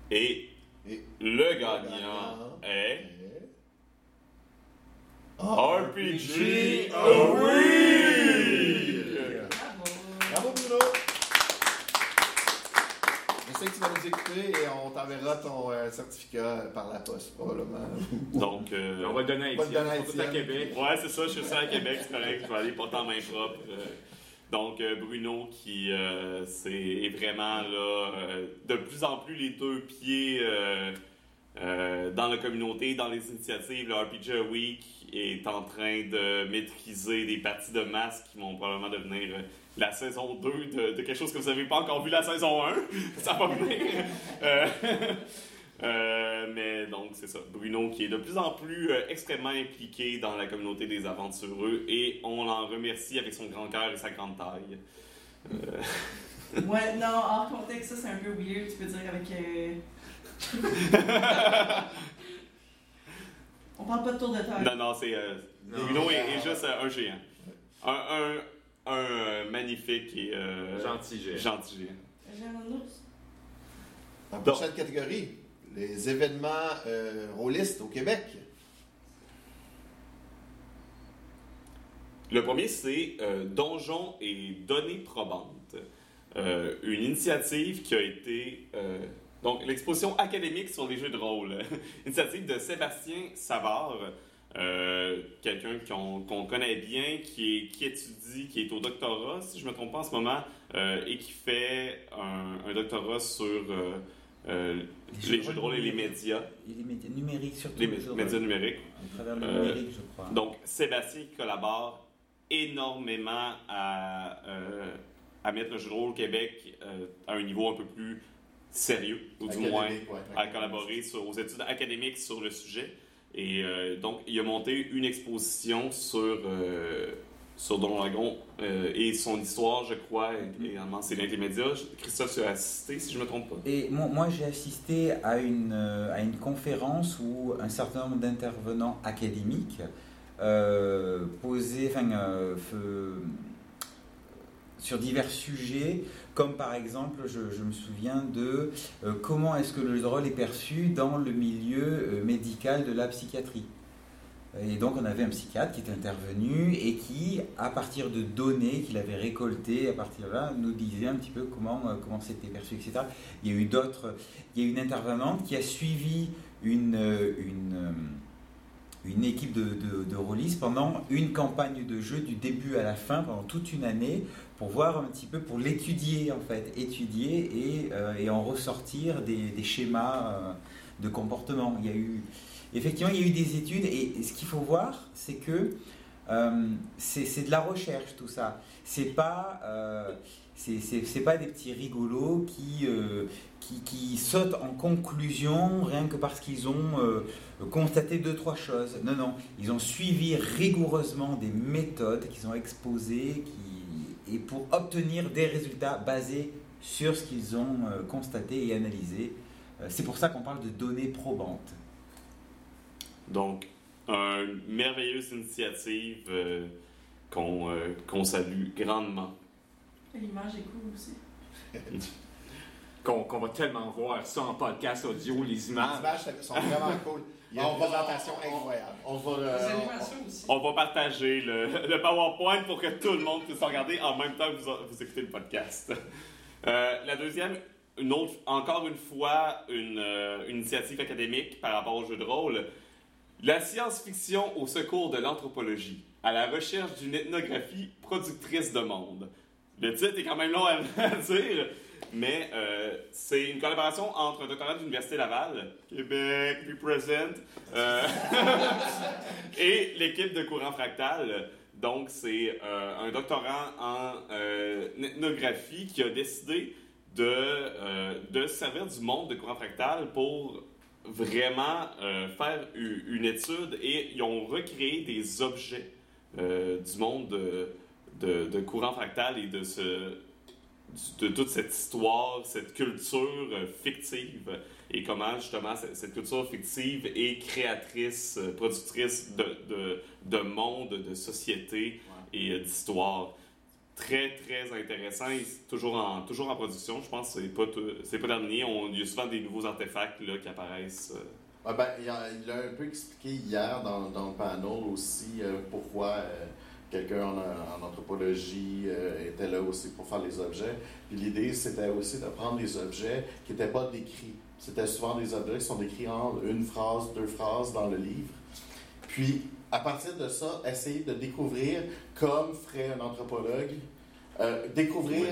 Et Et le gagnant est. RPG oui! Bravo. Bravo Bruno! Je sais que tu vas nous écouter et on t'enverra ton euh, certificat par la poste, probablement. Donc, euh, On va le donner à On va le donner à Étienne. À Étienne. Québec. ouais, c'est ça, je suis ça à Québec, c'est correct, je vais aller porter en main propre. euh. Donc, euh, Bruno qui euh, est vraiment là, euh, de plus en plus les deux pieds dans la communauté, dans les initiatives. Le RPG Week est en train de maîtriser des parties de masse qui vont probablement devenir la saison 2 de, de quelque chose que vous n'avez pas encore vu la saison 1. [laughs] ça va venir. [laughs] Euh, mais donc, c'est ça. Bruno qui est de plus en plus euh, extrêmement impliqué dans la communauté des aventureux et on l'en remercie avec son grand cœur et sa grande taille. Euh, Ouais, non, hors contexte, ça c'est un peu weird, tu peux dire avec. euh, [laughs] On parle pas de tour de taille. non, non, c'est. euh, Non. Bruno est, est juste euh, un géant. Un, un, un, magnifique et. euh, Gentil géant. Gentil géant. J'ai un ours. En prochaine catégorie, les événements euh, rôlistes au Québec. Le premier, c'est euh, Donjons et données probantes. Euh, une initiative qui a été. euh, donc, l'exposition académique sur les jeux de rôle. [laughs] initiative de Sébastien Savard, euh, quelqu'un qu'on connaît bien, qui, étudie, qui est au doctorat, si je ne me trompe pas en ce moment, et qui fait un doctorat sur euh, les jeux de rôle et les médias, Et les médias numériques surtout. les médias numériques. À travers le Euh, numérique, je crois. Donc, Sébastien collabore énormément à, euh, à mettre le jeu de rôle au Québec euh, à un niveau un peu plus sérieux, ou du moins ouais. à collaborer sur- aux études académiques sur le sujet. Et euh, donc, il a monté une exposition sur, euh, sur Don Dragon euh, et son histoire, je crois, également, c'est l'intermédiaire. Christophe, tu as assisté, si je ne me trompe pas. Et moi, moi, j'ai assisté à une, euh, à une conférence où un certain nombre d'intervenants académiques euh, posaient, enfin, euh, sur divers sujets, comme par exemple, je, je me souviens de euh, comment est-ce que le rôle est perçu dans le milieu médical de la psychiatrie. Et donc on avait un psychiatre qui était intervenu et qui, à partir de données qu'il avait récoltées, à partir de là, nous disait un petit peu comment euh, comment c'était perçu, etc. Il y a eu d'autres, il y a une intervenante qui a suivi une, euh, une, euh, une équipe de, de, de rôlistes pendant une campagne de jeu du début à la fin, pendant toute une année, pour voir un petit peu, pour l'étudier en fait, étudier et, et en ressortir des, des schémas de comportement. Il y a eu, effectivement, il y a eu des études et, ce qu'il faut voir, c'est que euh, c'est de la recherche tout ça. C'est pas, euh, c'est- pas des petits rigolos qui, euh, qui, qui sautent en conclusion rien que parce qu'ils ont constaté deux, trois choses. Non, non, ils ont suivi rigoureusement des méthodes qu'ils ont exposées et pour obtenir des résultats basés sur ce qu'ils ont constaté et analysé. C'est pour ça qu'on parle de données probantes. Donc, une merveilleuse initiative euh, qu'on euh, qu'on salue grandement. L'image est cool aussi. [laughs] Qu'on qu'on va tellement voir ça en podcast audio, les Les images. images sont vraiment cool. [laughs] Il y a On une va- présentation on- incroyable. On va. Les euh. On va partager le, [laughs] le PowerPoint pour que tout le monde puisse regarder en même temps que vous, vous écoutez le podcast. Euh, la deuxième, une autre, encore une fois, une, euh, une initiative académique par rapport au jeu de rôle. La science-fiction au secours de l'anthropologie, à la recherche d'une ethnographie productrice de monde. Le titre est quand même long à, [laughs] dire, mais euh, c'est une collaboration entre un doctorat de l'Université Laval, Québec, represent, euh, [laughs] et l'équipe de Courant Fractal Donc, c'est euh, un doctorant en euh, ethnographie qui a décidé de, de se servir du monde de courant fractal pour vraiment euh, faire une étude et ils ont recréé des objets euh, du monde de, de, de courant fractal et de, ce, de toute cette histoire, cette culture euh, fictive et comment justement cette, cette culture fictive est créatrice, productrice de, de, de monde, de société et d'histoire. Très, très intéressant. et toujours en, toujours en production. Je pense que c'est pas, c'est pas terminé. On, il y a souvent des nouveaux artefacts là, qui apparaissent. Ouais, ben, il, a, un peu expliqué hier dans, dans le panel aussi euh, pourquoi euh, quelqu'un en, en anthropologie était là aussi pour faire les objets. Puis l'idée, c'était aussi de prendre des objets qui n'étaient pas décrits. C'était souvent des objets qui sont décrits en une phrase, deux phrases dans le livre. Puis, à partir de ça, essayer de découvrir, comme ferait un anthropologue, euh, découvrir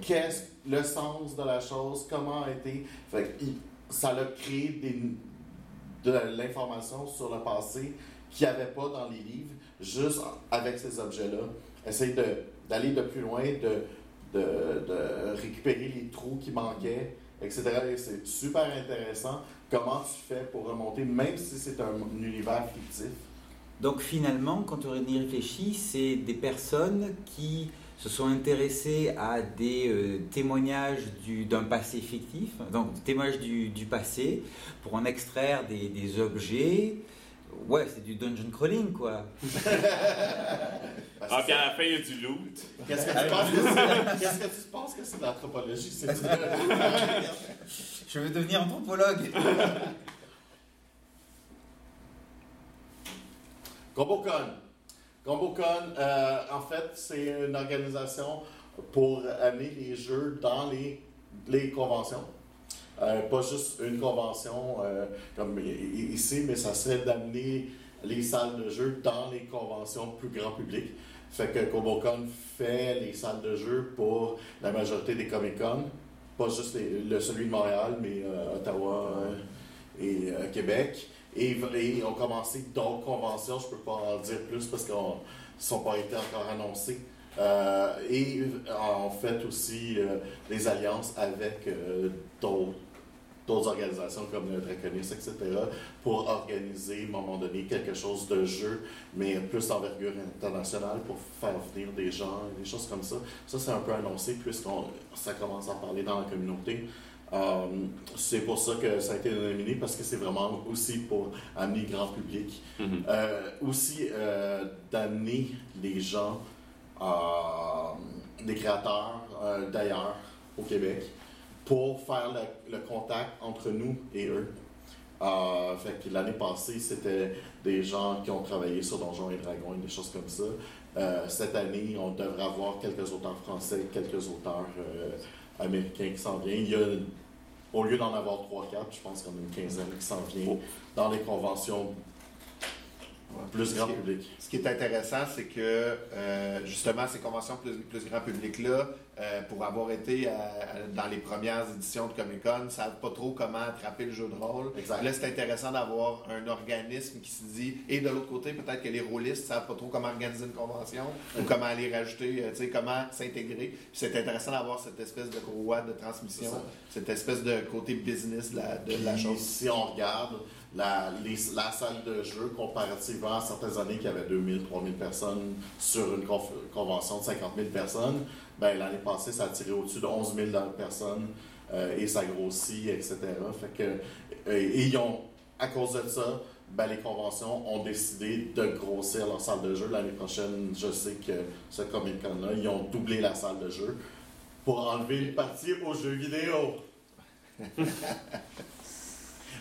qu'est-ce le sens de la chose, comment a été. Fait ça a créé des, de l'information sur le passé qu'il n'y avait pas dans les livres, juste avec ces objets-là. Essayer de- d'aller de, plus loin, de, de, de récupérer les trous qui manquaient, etc. Et c'est super intéressant. Comment tu fais pour remonter, même si c'est un, univers fictif. Donc finalement, quand on y réfléchit, c'est des personnes qui se sont intéressées à des euh, témoignages du- d'un passé fictif, donc des témoignages du, du passé, pour en extraire des, des objets. Ouais, c'est du dungeon crawling, quoi. [laughs] Ah, puis à la fin, il y a du loot. Qu'est-ce que tu penses que c'est? Qu'est-ce que tu penses que c'est de l'anthropologie? C'est [laughs] Je veux devenir anthropologue. [laughs] GomboCon, euh, en fait, c'est une organisation pour amener les jeux dans les, conventions. Euh, pas juste une convention euh, comme ici, mais ça serait d'amener les salles de jeu dans les conventions plus grand public. Fait que GomboCon fait les salles de jeu pour la majorité des Comic-Con. Pas juste le, celui de Montréal, mais Ottawa et Québec. Et, et ont commencé d'autres conventions, je peux pas en dire plus parce qu'ils ne sont pas été encore annoncés. Euh, et en fait aussi euh, des alliances avec euh, d'autres d'autres organisations comme le Draconis, etc., pour organiser, à un moment donné, quelque chose de jeu, mais plus d'envergure internationale pour faire venir des gens, des choses comme ça. Ça, c'est un peu annoncé puisqu'on ça commence à parler dans la communauté. Euh, c'est pour ça que ça a été nominé parce que c'est vraiment aussi pour amener le grand public. Mhm. Euh, aussi euh, d'amener les gens, euh, des créateurs d'ailleurs au Québec, pour faire le, le contact entre nous et eux. Fait que l'année passée, c'était des gens qui ont travaillé sur Donjons et Dragons et des choses comme ça. Cette année, on devrait avoir quelques auteurs français, quelques auteurs américains qui s'en viennent. Il y a, au lieu d'en avoir 3-4, je pense qu'on a une quinzaine qui s'en vient dans les conventions Ouais. plus grand Ce qui est- public. Ce qui est intéressant, c'est que euh, justement, ces conventions plus, plus grand public-là, euh, pour avoir été à- à- dans les premières éditions de Comic Con, ne savent pas trop comment attraper le jeu de rôle. Exact. Là, c'est intéressant d'avoir un organisme qui se dit, et de l'autre côté, peut-être que les rôlistes ne savent pas trop comment organiser une convention ou comment aller rajouter, euh, tu sais, comment s'intégrer. C'est intéressant d'avoir cette espèce de courroie de transmission, cette espèce de côté business de la, de la Puis, chose. Si on regarde la, la salle de jeu comparativement à certaines années qu'il y avait 2000, 3000 personnes sur une convention de 50 000 personnes, ben, l'année passée, ça a tiré au-dessus de 11 000 personnes euh, et ça grossit, etc. Fait que, euh, et ils ont, à cause de ça, ben, les conventions ont décidé de grossir leur salle de jeu. L'année prochaine, je sais que ce Comic Con-là, ils ont doublé la salle de jeu pour enlever une partie aux jeux vidéo. [laughs]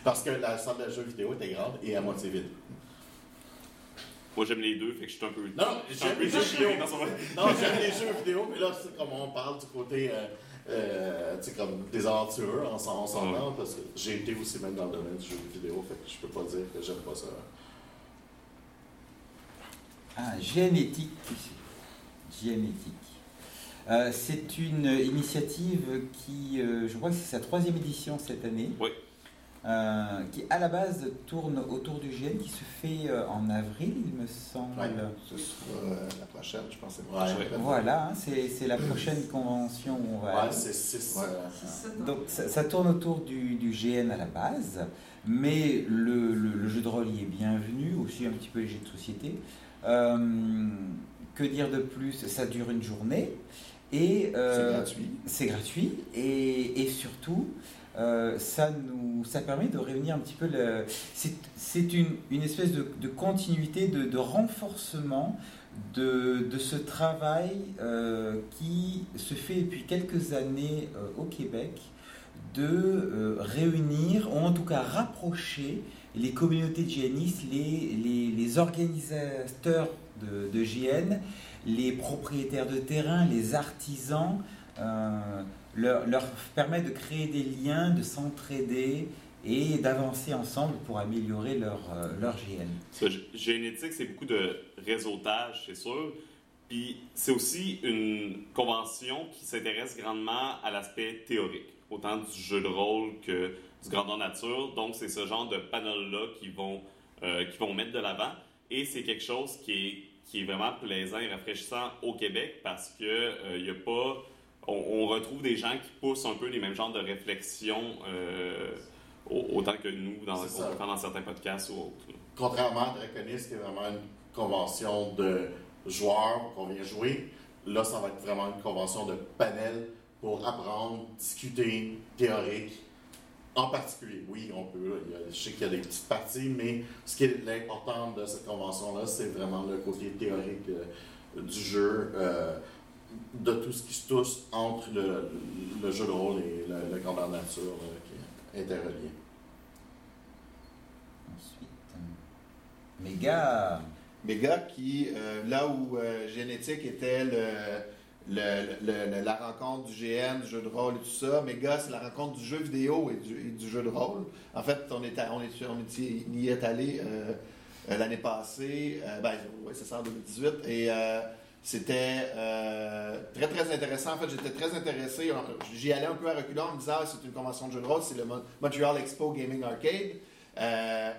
Parce que la salle de jeux vidéo était grande et à moitié vide. Moi, j'aime les deux, fait que je suis un peu. Non, j'aime les jeux vidéo. Non, j'aime les jeux vidéo, mais là, c'est comme on parle du côté euh, euh, comme des aventureux, on s'en parce que j'ai été aussi même dans le domaine du jeu vidéo, fait que je peux pas dire que j'aime pas ça. Ah, génétique. Génétique. Euh, c'est une initiative qui, euh, je crois que c'est sa troisième édition cette année. Oui. Euh, qui à la base tourne autour du GN, qui se fait euh, en avril, il me semble. Ouais, ce sera euh, la prochaine, je pense. que Ouais. Voilà, hein, c'est la prochaine convention où on va Ouais, c'est ça, Donc ça, ça tourne autour du, du GN à la base, mais le, le- le jeu de rôle y est bienvenu, aussi un petit peu les jeux de société. Euh, que dire de plus? Ça dure une journée et C'est gratuit. c'est gratuit et, et surtout euh, ça nous ça permet de réunir un petit peu c'est une, espèce de, continuité de, renforcement de, ce travail euh, qui se fait depuis quelques années euh, au Québec de réunir ou en tout cas rapprocher les communautés de GNistes, les, les, organisateurs de, de GN, les propriétaires de terrain, les artisans, leur, leur permet de créer des liens, de s'entraider et d'avancer ensemble pour améliorer leur, euh, leur GN. Génétique, c'est beaucoup de réseautage, c'est sûr. Puis c'est aussi une convention qui s'intéresse grandement à l'aspect théorique, autant du jeu de rôle que du grandeur nature. Donc c'est ce genre de panel-là qui vont, euh, qui vont mettre de l'avant. Et c'est quelque chose qui est, qui est vraiment plaisant et rafraîchissant au Québec parce que euh, il y a pas. On, on retrouve des gens qui poussent un peu les mêmes genres de réflexions euh, au- autant que nous dans, dans certains podcasts ou autres. Contrairement à Draconis, qui est vraiment une convention de joueurs qu'on vient jouer, là, ça va être vraiment une convention de panel pour apprendre, discuter, théorique. En particulier, oui, on peut. là, je sais qu'il y a des petites parties, mais ce qui est l'important de cette convention-là, c'est vraiment le côté théorique euh, du jeu, euh, de tout ce qui se touche entre le, le jeu de rôle et le, le grandeur nature euh, qui est interrelié. Ensuite, euh, Méga. Méga qui, euh, là où euh, Génétique était le, le- le- le- la rencontre du GN, du jeu de rôle et tout ça, Méga, c'est la rencontre du jeu vidéo et du, et du jeu de rôle. En fait, on est, à- on est, on est y- y est allé euh, l'année passée, euh, ben, ouais, c'est ça, en 2018, et euh, c'était euh, très, très intéressant. En fait, j'étais très intéressé. J'y allais un peu à reculons en me disant, ah, c'est une convention de jeu de rôle, c'est le Mon- Montreal Expo Gaming Arcade. Euh,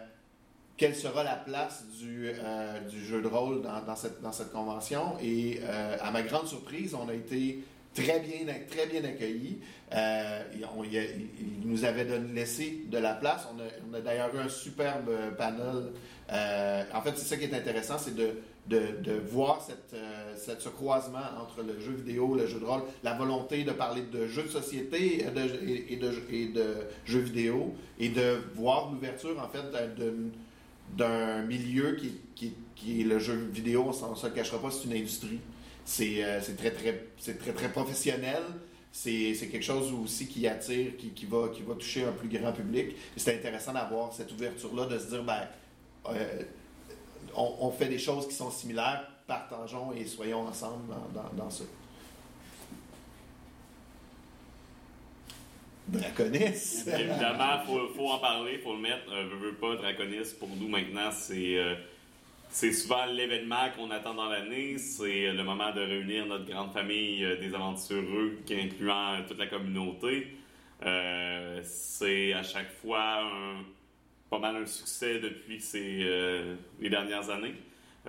quelle sera la place du, euh, du jeu de rôle dans, cette, dans cette convention? Et à ma grande surprise, on a été très bien, très bien accueillis. Euh, nous avait donné, laissé de la place. On a, on a d'ailleurs eu un superbe panel. En fait, c'est ça qui est intéressant, c'est de, de, voir euh, cette- ce croisement entre le jeu vidéo, le jeu de rôle, la volonté de parler de jeux de société et de, et, jeux vidéo, et de voir l'ouverture, en fait, d'un- milieu qui, qui- qui est le jeu vidéo, on ne se le cachera pas, c'est une industrie. C'est euh, très, très, très, très professionnel. C'est quelque chose aussi qui attire, qui, qui va, qui va toucher un plus grand public. C'est intéressant d'avoir cette ouverture-là, de se dire, ben, euh, on, fait des choses qui sont similaires, partageons et soyons ensemble dans, dans, dans ça. Draconis. [laughs] Évidemment, il faut, en parler, il faut le mettre. Euh, veux, veux pas, Draconis, pour nous maintenant, c'est euh, souvent l'événement qu'on attend dans l'année. C'est le moment de réunir notre grande famille euh, des aventureux, incluant euh, toute la communauté. Euh, c'est à chaque fois un- pas mal un succès depuis ces, euh, les dernières années.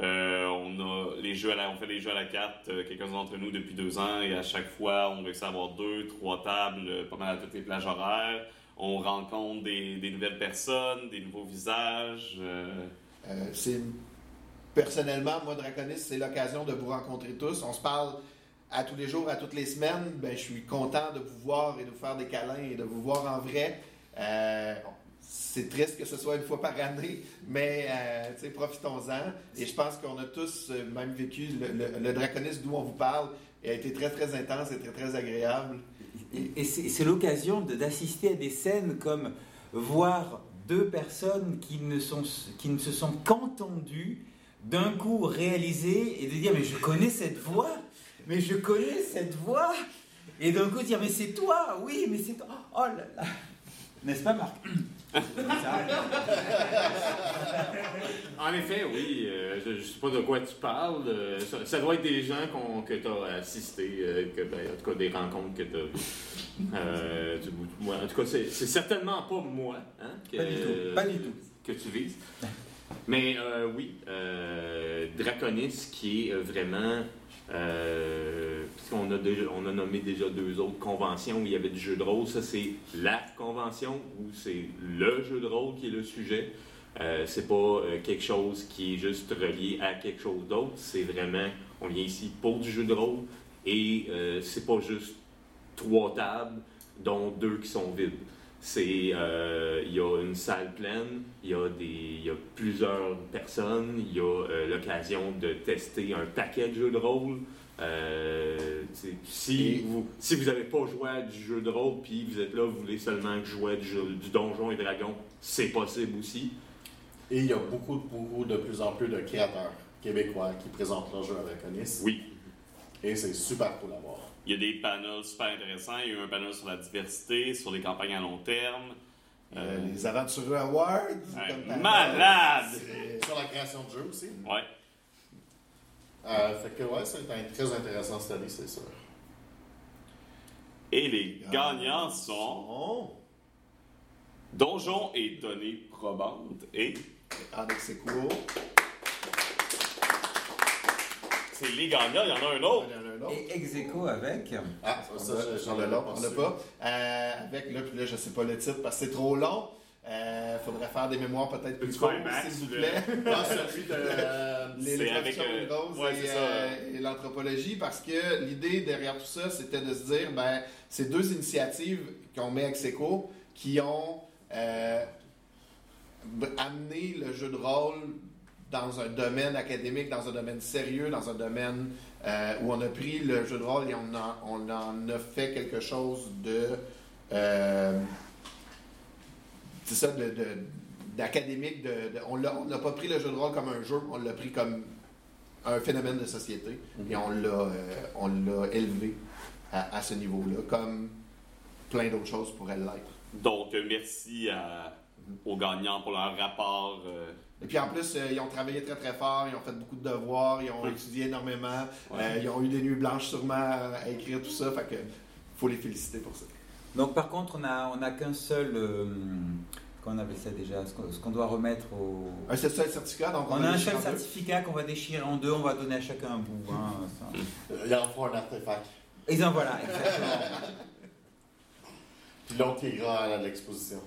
Euh, on, a les jeux à la- on fait les jeux à la carte, euh, quelques-uns d'entre nous, depuis deux ans, et à chaque fois, on réussit à avoir deux, trois tables, pas mal à toutes les plages horaires. On rencontre des, nouvelles personnes, des nouveaux visages. c'est personnellement, moi, Draconis, c'est l'occasion de vous rencontrer tous. On se parle à tous les jours, à toutes les semaines. Ben, je suis content de vous voir et de vous faire des câlins et de vous voir en vrai. C'est triste que ce soit une fois par année, mais euh, profitons-en. Et je pense qu'on a tous euh, même vécu le, le- le Draconis d'où on vous parle et a été très très intense et très très agréable. Et, c'est l'occasion d'assister à des scènes comme voir deux personnes qui ne, sont, qui ne se sont qu'entendues d'un coup réaliser et de dire mais je connais cette voix, mais je connais cette voix. Et d'un coup dire mais c'est toi, oui mais c'est toi. Oh là là. N'est-ce pas Marc? En effet, oui. euh, je ne sais pas de quoi tu parles. euh, ça, ça doit être des gens que tu as assistés, euh, que, ben, en tout cas des rencontres que tu as moi. En tout cas, c'est certainement pas moi hein, que, Pas du tout. Pas du tout. que tu vises. Mais oui, euh, Draconis qui est vraiment. Euh, puisqu'on a, déjà, on a nommé déjà deux autres conventions où il y avait du jeu de rôle. Ça, c'est la convention où c'est le jeu de rôle qui est le sujet. Euh, c'est pas euh, quelque chose qui est juste relié à quelque chose d'autre. C'est vraiment, on vient ici pour du jeu de rôle et euh, c'est pas juste trois tables, dont deux qui sont vides. C'est, euh, il y a une salle pleine, il y a des, il y a plusieurs personnes, il y a euh, l'occasion de tester un paquet de jeux de rôle. Euh, si vous si vous n'avez pas joué à du jeu de rôle puis vous êtes là, vous voulez seulement jouer à du, jeu- du donjon et dragon, c'est possible aussi. Et il y a beaucoup, beaucoup de plus en plus de créateurs québécois qui présentent leurs jeux à Draconis. Oui. Et c'est super cool à voir. Il y a des panels super intéressants. Il y a eu un panel sur la diversité, sur les campagnes à long terme. Euh, les Aventureux Awards. Malade! Sur la création de jeux aussi. Ouais. Euh, fait que ouais, c'est un très intéressant cette année, c'est sûr. Et les gagnants sont Donjon et données probantes. Et en ex aequo. C'est les gagnants, il y en a un autre. Il y en a un autre. Et ex aequo avec? Ah, ça, j'en ai pas, pas on l'a pas. Euh, avec, là, puis là, je sais pas le titre parce que c'est trop long. Euh, faudrait faire des mémoires peut-être plus courtes, s'il vous là? plaît? [laughs] Ah, celui de. euh, les, avec, euh, roses ouais, et, euh, et l'anthropologie, parce que l'idée derrière tout ça, c'était de se dire, ben, c'est deux initiatives qu'on met avec SECO qui ont euh, amené le jeu de rôle dans un domaine académique, dans un domaine sérieux, dans un domaine euh, où on a pris le jeu de rôle et on, en- on en a fait quelque chose de... euh, c'est ça, de, de- d'académique. De, de- on n'a pas pris le jeu de rôle comme un jeu, on l'a pris comme un phénomène de société et on l'a, euh, on l'a élevé à, à ce niveau-là, comme plein d'autres choses pourraient l'être. Donc, merci à- aux gagnants pour leur rapport. euh, Et puis en plus, euh, ils ont travaillé très très fort, ils ont fait beaucoup de devoirs, ils ont étudié énormément, Ouais. euh, ils ont eu des nuits blanches sûrement à, écrire tout ça, fait que faut les féliciter pour ça. Donc par contre, on n'a on a qu'un seul. euh, qu'on appelle ça déjà Ce qu'on doit remettre au. Un seul certificat, donc on, On a un seul certificat qu'on va déchirer en deux, on va donner à chacun un bout. hein. Il en faut un artefact. Et donc voilà, exactement. [laughs] Puis l'autre ira à l'exposition.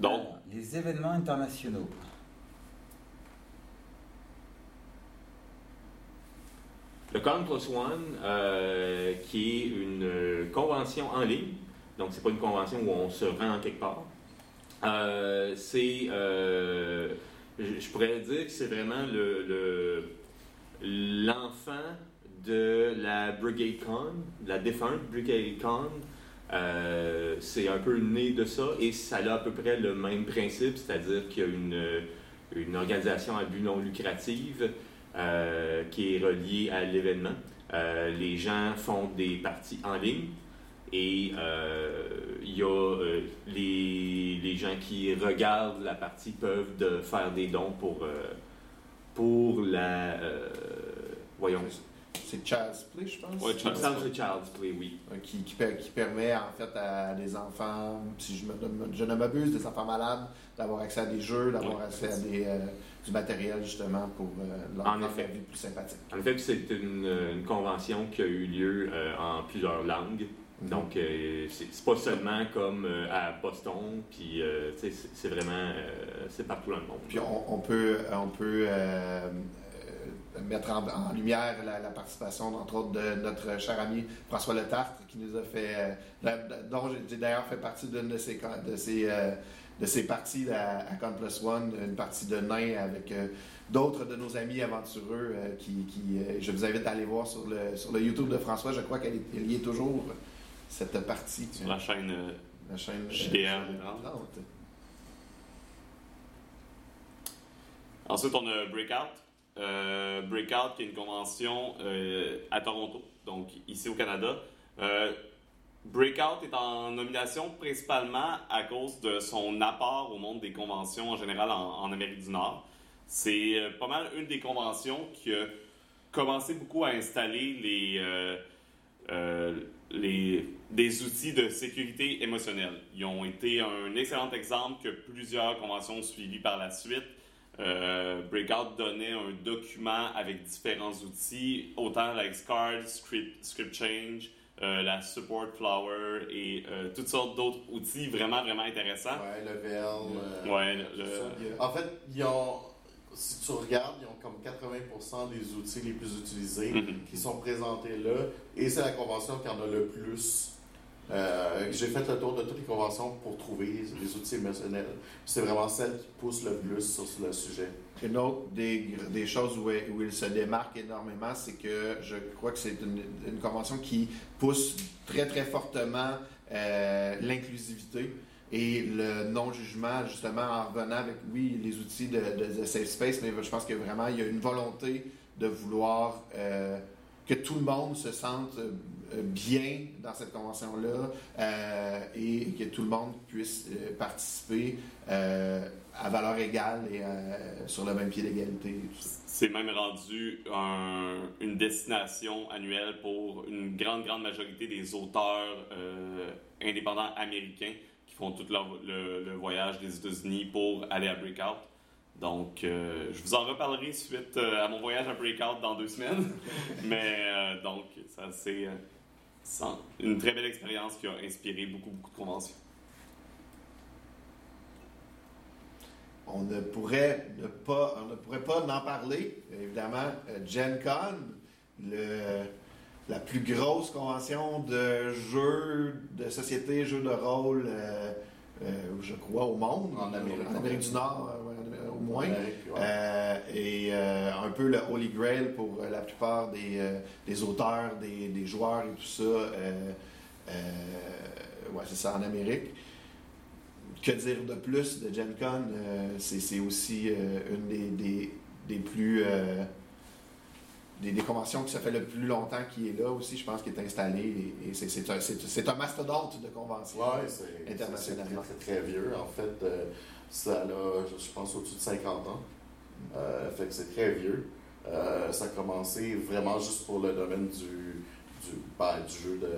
donc, les événements internationaux. Le Con Plus One, euh, qui est une euh, convention en ligne, donc c'est pas une convention où on se rend en quelque part. Euh, c'est, je pourrais dire que c'est vraiment le, le- l'enfant de la Brigade Con, la défunte Brigade Con. C'est un peu né de ça et ça a à peu près le même principe, c'est-à-dire qu'il y a une, une organisation à but non lucratif euh, qui est reliée à l'événement. Euh, les gens font des parties en ligne et euh, il y a euh, les, les gens qui regardent la partie peuvent de faire des dons pour, euh, pour la. euh, voyons. C'est Child's Play, je pense? C'est Child's Play, oui. Qui, qui, per- qui permet en fait à des enfants, si je, me, je ne m'abuse, des enfants malades, d'avoir accès à des jeux, d'avoir accès à des, euh, du matériel justement pour euh, leur En effet. vie plus sympathique. En fait, c'est une, une convention qui a eu lieu euh, en plusieurs langues. Donc, euh, c'est c'est pas seulement comme à Boston, puis c'est vraiment, c'est partout dans le monde. Puis on, on peut, on peut mettre en, en lumière la, la participation, entre autres, de notre cher ami François Letartre, qui nous a fait, euh, dont j'ai d'ailleurs fait partie d'une de ses, con- de ses, euh, de ses parties à, à Con Plus One, une partie de nains avec euh, d'autres de nos amis aventureux euh, qui, qui, euh, je vous invite à aller voir sur le, sur le YouTube de François, je crois qu'elle est- elle y est toujours, cette partie. sur la chaîne. La chaîne JDR. Ensuite, on a Breakout. Breakout, qui est une convention à Toronto, donc ici au Canada. Breakout est en nomination principalement à cause de son apport au monde des conventions en général en, Amérique du Nord. C'est euh, pas mal une des conventions qui a commencé beaucoup à installer les, euh, euh, les, des outils de sécurité émotionnelle. Ils ont été un excellent exemple que plusieurs conventions ont suivi par la suite. Breakout donnait un document avec différents outils, autant la Xcard, Script, Script Change, euh, la Support Flower et euh, toutes sortes d'autres outils vraiment, vraiment intéressants. Ouais, Level. euh, Ouais, le- le- En fait, ils ont, si tu regardes, ils ont comme 80% des outils les plus utilisés Mhm. qui sont présentés là. Et c'est la convention qui en a le plus. Euh, J'ai fait le tour de toutes les conventions pour trouver les outils émotionnels. C'est vraiment celle qui pousse le plus sur le sujet. Une autre des, choses où, il se démarque énormément, c'est que je crois que c'est une, convention qui pousse très très fortement euh, l'inclusivité et le non-jugement, justement en revenant avec, oui, les outils de, de- de Safe Space, mais je pense que vraiment il y a une volonté de vouloir euh, que tout le monde se sente euh, bien dans cette convention-là euh, et que tout le monde puisse euh, participer euh, à valeur égale et euh, sur le même pied d'égalité. C'est même rendu un- une destination annuelle pour une grande, grande majorité des auteurs euh, indépendants américains qui font tout le, le voyage des États-Unis pour aller à Breakout. Donc, euh, je vous en reparlerai suite euh, à mon voyage à Breakout dans deux semaines. [laughs] Mais euh, donc, ça c'est une très belle expérience qui a inspiré beaucoup, beaucoup de conventions. On ne pourrait ne pas, on ne pourrait pas n'en parler. Évidemment, Gen Con, le- la plus grosse convention de jeux de société, jeux de rôle, je crois, au monde. En Amérique. En Amérique du Nord, euh, au moins. Amérique. Euh, et euh, un peu le Holy Grail pour euh, la plupart des, euh, des auteurs, des, des joueurs et tout ça. euh, euh, ouais, c'est ça en Amérique. Que dire de plus de Gen Con? Euh, c'est, c'est aussi euh, une des, des, des plus. euh, des, des conventions qui ça fait le plus longtemps qui est là aussi, je pense, qui est installée. Et, et c'est, c'est un, un mastodonte de conventions. Ouais, c'est Internationalement. c'est très, vieux. En fait, euh, ça a, je pense, au-dessus de 50 ans. Euh, fait que c'est très vieux. Euh, ça a commencé vraiment juste pour le domaine du, du, ben, du jeu de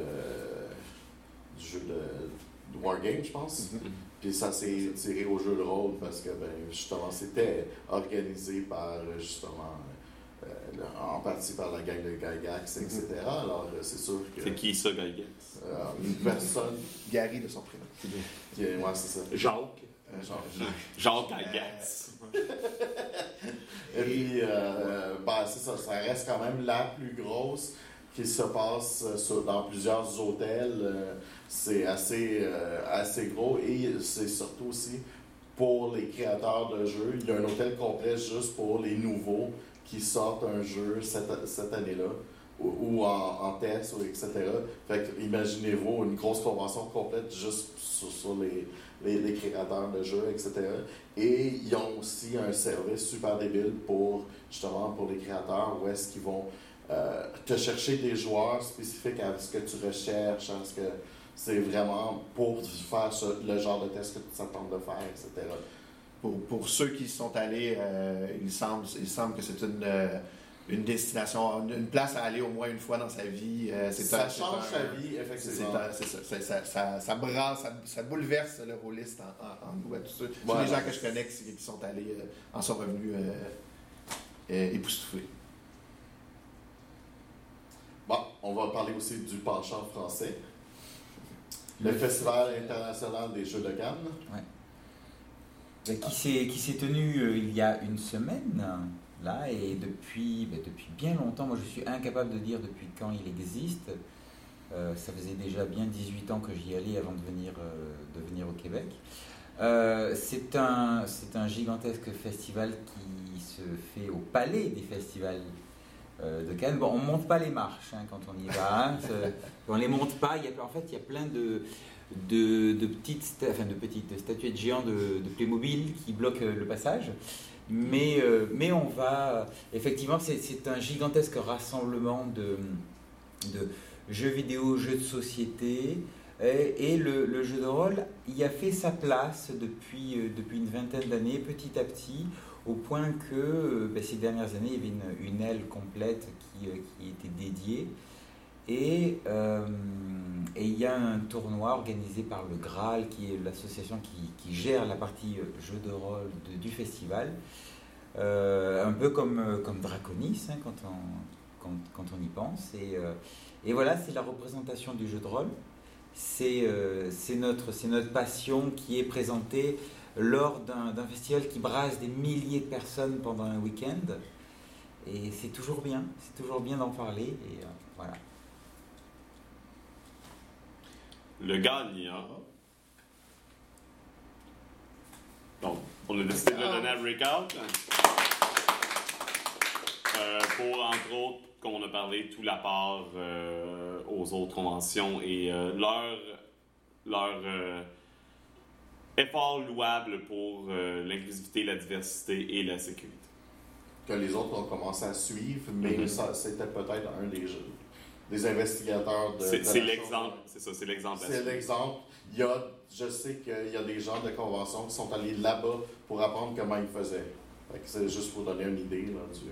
du jeu de, de Wargame, je pense. Mhm. Puis ça s'est tiré au jeu de rôle parce que ben, justement c'était organisé par justement en partie par la gang de Gygax, etc. Alors euh, c'est sûr que C'est qui ça, Gaïga? euh, une personne Gary de son prénom. qui est. Ouais, c'est ça. Jacques. Euh, genre, Jean Gagatz. Et puis, euh, ben, c'est ça, ça reste quand même la plus grosse qui se passe euh, sur- dans plusieurs hôtels. euh, c'est assez, euh, assez gros et c'est surtout aussi pour les créateurs de jeux. Il y a un hôtel complet juste pour les nouveaux qui sortent un jeu cette, cette année-là ou, en, en test, etc. Fait imaginez-vous une grosse convention complète juste sur, les, les, créateurs de jeux, etc. Et ils ont aussi un service super débile pour justement pour les créateurs où est-ce qu'ils vont euh, te chercher des joueurs spécifiques à ce que tu recherches, à ce que c'est vraiment pour faire le genre de test que tu t'attends de faire, etc. Pour, pour ceux qui y sont allés, euh, il, semble, il semble que c'est une, euh, une destination, une, place à aller au moins une fois dans sa vie. Euh, c'est Ça un- c'est change un- sa vie, effectivement. c'est un- c'est ça, c'est- ça, ça, ça brasse, ça, ça bouleverse le rôliste en, en, en nous. à Tous, ceux- tous Ouais, les gens ouais. que je connais qui, qui sont allés euh, en sont revenus euh, euh, époustouflés. Bon, on va parler aussi du penchant français. Le Festival international des Jeux de Cannes. Euh, qui s'est qui s'est tenu euh, il y a une semaine là et depuis ben, depuis bien longtemps moi je suis incapable de dire depuis quand il existe Euh, ça faisait déjà bien 18 ans que j'y allais avant de venir euh, de venir au Québec Euh, c'est un c'est un gigantesque festival qui se fait au palais des festivals de Cannes. Bon, on monte pas les marches hein, quand on y va. hein. [laughs] On les monte pas. Il y a, en fait, il y a plein de, de, petites, enfin, de petites statuettes géantes de, Playmobil qui bloquent euh, le passage. Mais, euh, mais on va. Effectivement, c'est un gigantesque rassemblement de, de, jeux vidéo, jeux de société. Et, le, jeu de rôle y a fait sa place depuis, euh, depuis une vingtaine d'années, petit à petit, au point que ben, ces dernières années, il y avait une, une aile complète qui, qui était dédiée. Et, euh, et il y a un tournoi organisé par le Graal, qui est l'association qui, gère la partie euh, jeu de rôle du festival. Euh, un peu comme, comme Draconis, hein, quand, on, quand, on y pense. Et, voilà, c'est la représentation du jeu de rôle. C'est notre, notre passion qui est présentée lors d'un festival qui brasse des milliers de personnes pendant un week-end. Et c'est toujours bien, c'est toujours bien d'en parler. Et voilà. Le gagnant. Donc, on a décidé de le donner à Breakout. Euh, pour, entre autres, comme on a parlé, tout l'apport euh, aux autres conventions et euh, leur, leur euh, effort louable pour euh, l'inclusivité, la diversité et la sécurité. que les autres ont commencé à suivre, mais Mhm. ça, c'était peut-être un des, jeux- des investigateurs de. C'est l'exemple, c'est ça, c'est l'exemple. C'est l'exemple. Il y a, je sais qu'il y a des gens de convention qui sont allés là-bas pour apprendre comment ils faisaient. C'est juste pour donner une idée là, du.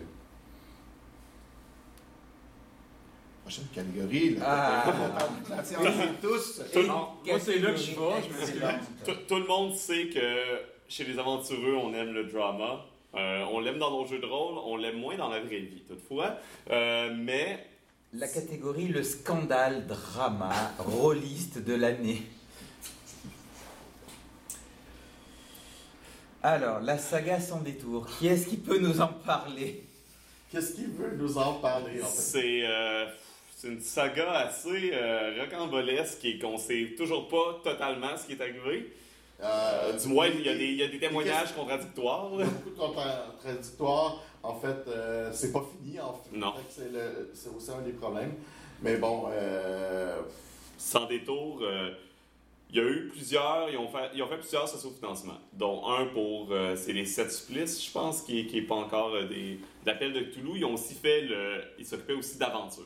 Prochaine catégorie, là. Ah. La science et tous. Tout- Non, moi, c'est là que je vais, tout le monde sait que chez les aventureux, on aime le drama. Euh, on l'aime dans nos jeux de rôle, on l'aime moins dans la vraie vie, toutefois. Euh, mais La catégorie le scandale drama rôliste de l'année. Alors, la saga sans détour. Qui est-ce qui peut nous en parler? Qu'est-ce qu'il veut nous en parler en fait? c'est euh, une saga assez euh, rocambolesque et qu'on sait toujours pas totalement ce qui est arrivé. Euh, du moins, il y, a des, il y a des témoignages contradictoires. Il y a beaucoup de contradictoires. En fait, euh, c'est pas fini. En fait. Non. C'est aussi un des problèmes. Mais bon, euh, Sans détour, euh, il y a eu plusieurs, ils ont fait, ils ont fait plusieurs sociofinancements, dont un pour, euh, c'est les sept supplices, je pense, qui n'est pas encore euh, des l'appel de Cthulhu. Ils ont aussi fait le, ils s'occupaient aussi d'aventure.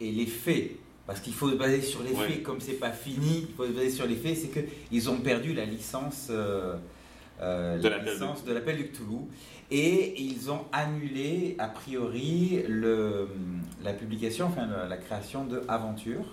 Et les faits, parce qu'il faut se baser sur les Ouais. faits, comme c'est pas fini, il faut se baser sur les faits, c'est qu'ils ont perdu la licence, euh, De la licence de l'appel du Cthulhu. Et ils ont annulé, a priori, le, la publication, enfin la, la création de Aventure.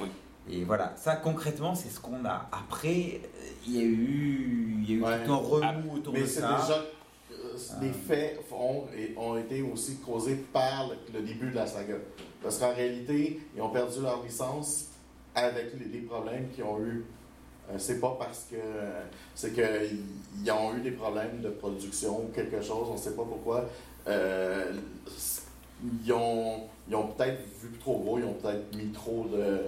Oui. Et voilà, ça concrètement, c'est ce qu'on a. Après, il y a eu, il y a eu Ouais. tout un remous autour mais de c'est ça. déjà. euh, Les faits ont, ont été aussi causés par le, le début de la saga. Parce qu'en réalité, ils ont perdu leur licence avec les, les problèmes qu'ils ont eu. Euh, c'est pas parce que. C'est qu'ils ont eu des problèmes de production ou quelque chose, on sait pas pourquoi. Euh, ils ont, ils ont peut-être vu trop gros, ils ont peut-être mis trop de.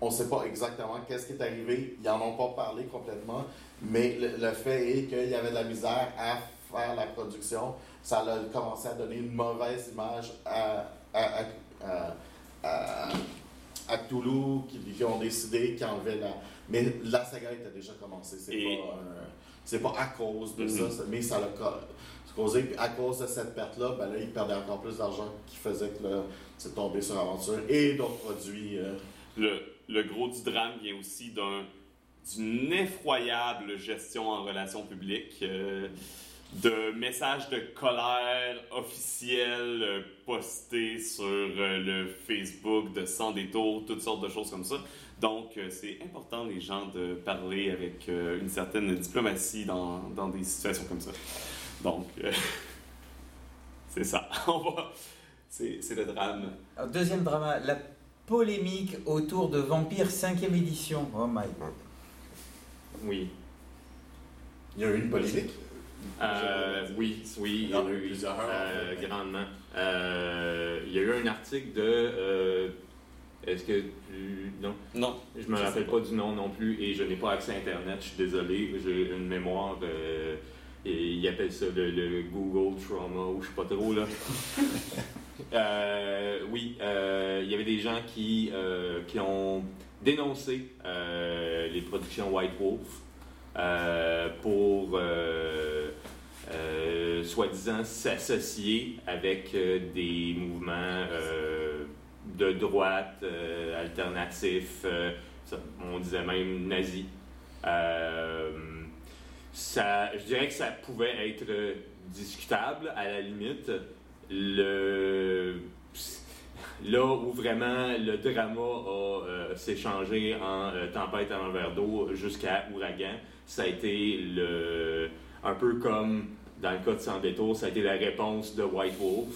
On sait pas exactement qu'est-ce qui est arrivé. Ils en ont pas parlé complètement. Mais le, fait est qu'il y avait de la misère à faire la production. Ça a commencé à donner une mauvaise image à, à, à, à, à- Cthulhu, qui, qui ont décidé qu'ils enlevaient la. Mais la saga était déjà commencée. C'est Et- pas, euh, pas à cause de Mhm. ça, c'est- mais ça l'a ca- causé. À cause de cette perte-là, ben là, ils perdaient encore plus d'argent qui faisait que c'est tombé sur Aventure et d'autres produits. euh, Le, le gros du drame vient aussi d'un d'une effroyable gestion en relations publiques, euh, de messages de colère officiels euh, postés sur le Facebook de Sans détour, toutes sortes de choses comme ça. Donc, euh, c'est important, les gens, de parler avec euh, une certaine diplomatie dans, dans des situations comme ça. Donc, euh, [laughs] c'est ça. [laughs] On va. C'est c'est le drame. Alors, deuxième drama, la polémique autour de Vampire 5ème édition. Oh my god. Oui. Il y a eu une polémique? Euh, oui, oui, Il y en a eu plusieurs, euh, grandement. Euh, il y a eu un article de. Est-ce que tu. Non, Non. je me rappelle pas du nom non plus et je n'ai pas accès à Internet, je suis désolé, j'ai une mémoire. euh, et ils appellent ça le, le Google Trauma ou je sais pas trop là. [laughs] Euh, oui, euh, il y avait des gens qui, qui ont dénoncé les productions White Wolf pour soi-disant s'associer avec des mouvements de droite, euh, alternatif, euh, on disait même nazi. Euh, ça, je dirais que ça pouvait être discutable à la limite. Là où vraiment le drama s'est changé en tempête à l'envers d'eau jusqu'à ouragan, ça a été le, un peu comme dans le cas de Sans ça a été la réponse de White Wolf,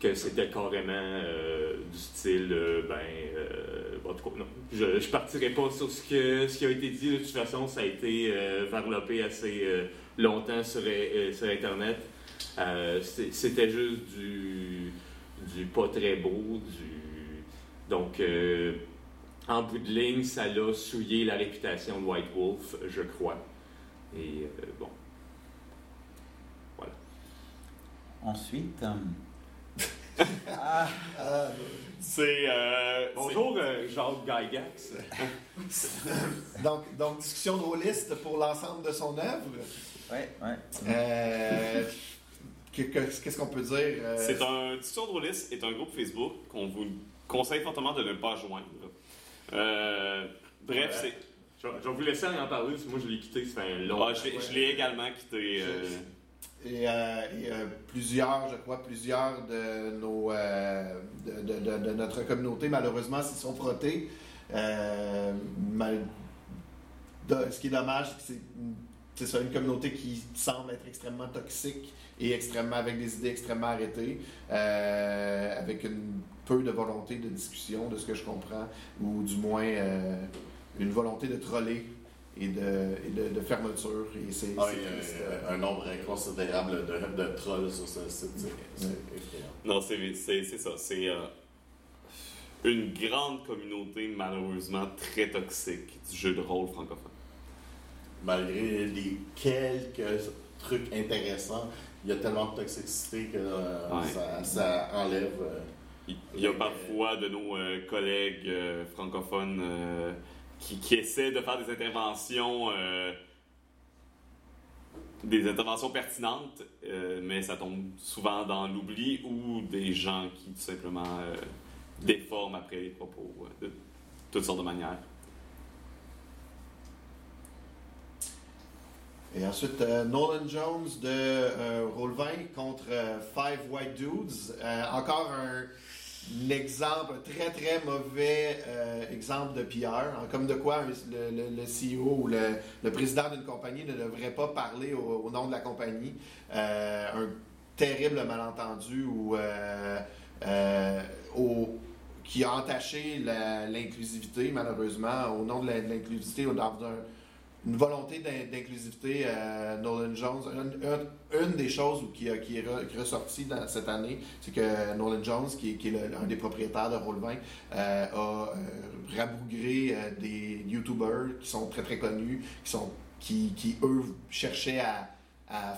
que c'était carrément euh, du style, euh, ben, euh, en tout cas, non, je ne partirai pas sur ce, que, ce qui a été dit, de toute façon, ça a été varlopé assez longtemps sur, sur Internet. C'était juste du, du pas très beau, du... Donc, en bout de ligne, ça l'a souillé la réputation de White Wolf, je crois. Et bon. Ensuite. Euh, ah, Ah, C'est. euh, Bonjour, euh, Jacques Gygax. [laughs] donc, donc, discussion de rôliste pour l'ensemble de son œuvre. ouais, ouais. Euh, que- que- Qu'est-ce qu'on peut dire? euh, C'est un discussion de rôliste est un groupe Facebook qu'on vous conseille fortement de ne pas joindre. Euh, bref, Ouais. c'est. Je, vais- je vais vous laisser en parler, parce que moi je l'ai quitté, ça fait un long Ah, je l'ai- également quitté. euh, Et, euh, euh, plusieurs, je crois, plusieurs de, nos, euh, de, notre communauté, malheureusement, s'y sont frottés. Mal- ce qui est dommage, c'est que c'est- une communauté qui semble être extrêmement toxique et extrêmement avec des idées extrêmement arrêtées, avec une peu de volonté de discussion, de ce que je comprends, ou du moins une volonté de troller et de, et de, de fermeture. Et c'est Ah, c'est il y a triste. un, un nombre inconsidérable de, de trolls sur ce site. C'est. Non, c'est c'est- c'est ça. C'est euh, une grande communauté, malheureusement, très toxique du jeu de rôle francophone. Malgré les quelques trucs intéressants, il y a tellement de toxicité que euh, Ouais. ça, ça enlève. euh, Il il y a parfois de nos euh, collègues euh, francophones euh, qui, qui essaient de faire des interventions, euh, des interventions pertinentes, euh, mais ça tombe souvent dans l'oubli ou des gens qui tout simplement euh, déforment après les propos de toutes sortes de manières. Et ensuite, Nolan Jones de euh, Roll20 contre Five White Dudes. Encore un, un exemple, un très très mauvais euh, exemple de PR. hein, comme de quoi le, le- CEO ou le, le président d'une compagnie ne devrait pas parler au, nom de la compagnie. Euh, un terrible malentendu ou euh, qui a entaché l'inclusivité, malheureusement, au nom de l'inclusivité, au nom d'un une volonté d'in- d'inclusivité. euh, Nolan Jones, une, des choses qui, est, ressortie dans cette année, c'est que Nolan Jones, qui, est- un des propriétaires de Roll20, euh, a euh, rabougré des YouTubers qui sont très très connus, qui, sont, qui, eux cherchaient à,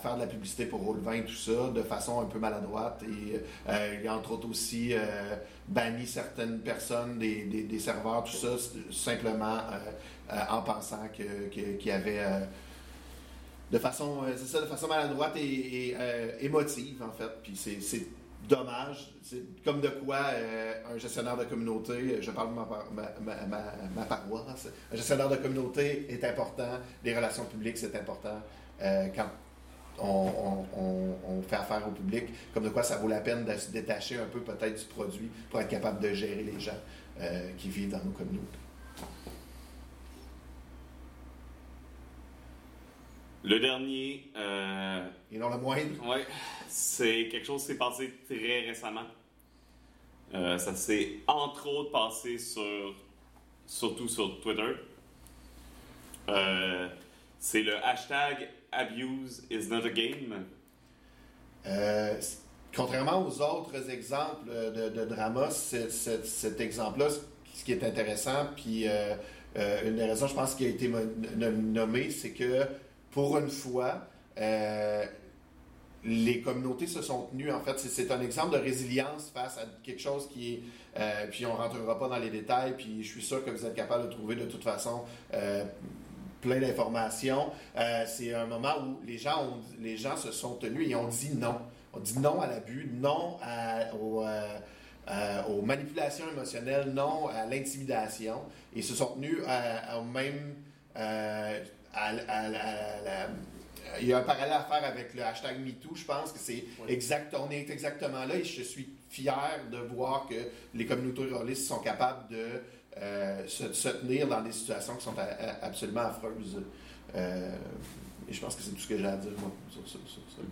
faire de la publicité pour Roll20 tout ça de façon un peu maladroite et il a entre autres aussi banni certaines personnes des, serveurs tout ça simplement en pensant qu'il y avait euh, de façon euh, c'est ça de façon maladroite et, euh, émotive en fait puis c'est dommage c'est comme de quoi euh, un gestionnaire de communauté je parle de ma, ma, ma, paroisse un gestionnaire de communauté est important les relations publiques c'est important euh, quand on, fait affaire au public, comme de quoi ça vaut la peine de se détacher un peu peut-être du produit pour être capable de gérer les gens euh, qui vivent dans nos communautés. Le dernier, euh, Et non le moindre, Ouais, c'est quelque chose qui s'est passé très récemment. Euh, ça s'est entre autres passé sur, surtout sur Twitter. Euh, c'est le hashtag Abuse is not a game. euh, contrairement aux autres exemples de, de drama, c'est- c'est- cet exemple-là, ce qui est intéressant, puis une des raisons, je pense, qui a été nommée, c'est que pour une fois, euh, les communautés se sont tenues. En fait, c'est- un exemple de résilience face à quelque chose qui est. euh, puis on rentrera pas dans les détails. Puis je suis sûr que vous êtes capable de trouver de toute façon euh, plein d'informations. C'est un moment où les gens, les gens se sont tenus et ont dit non. On dit non à l'abus, non aux manipulations émotionnelles, non à l'intimidation, et se sont tenus au même. Euh, à- à- à- à la- il y a un parallèle à faire avec le hashtag MeToo, je pense que c'est exact, on est exactement là et je suis fier de voir que les communautés ruralistes sont capables de euh, se, se tenir dans des situations qui sont a- a- absolument affreuses. Euh, et je pense que c'est tout ce que j'ai à dire moi, sur, sur- sur ça.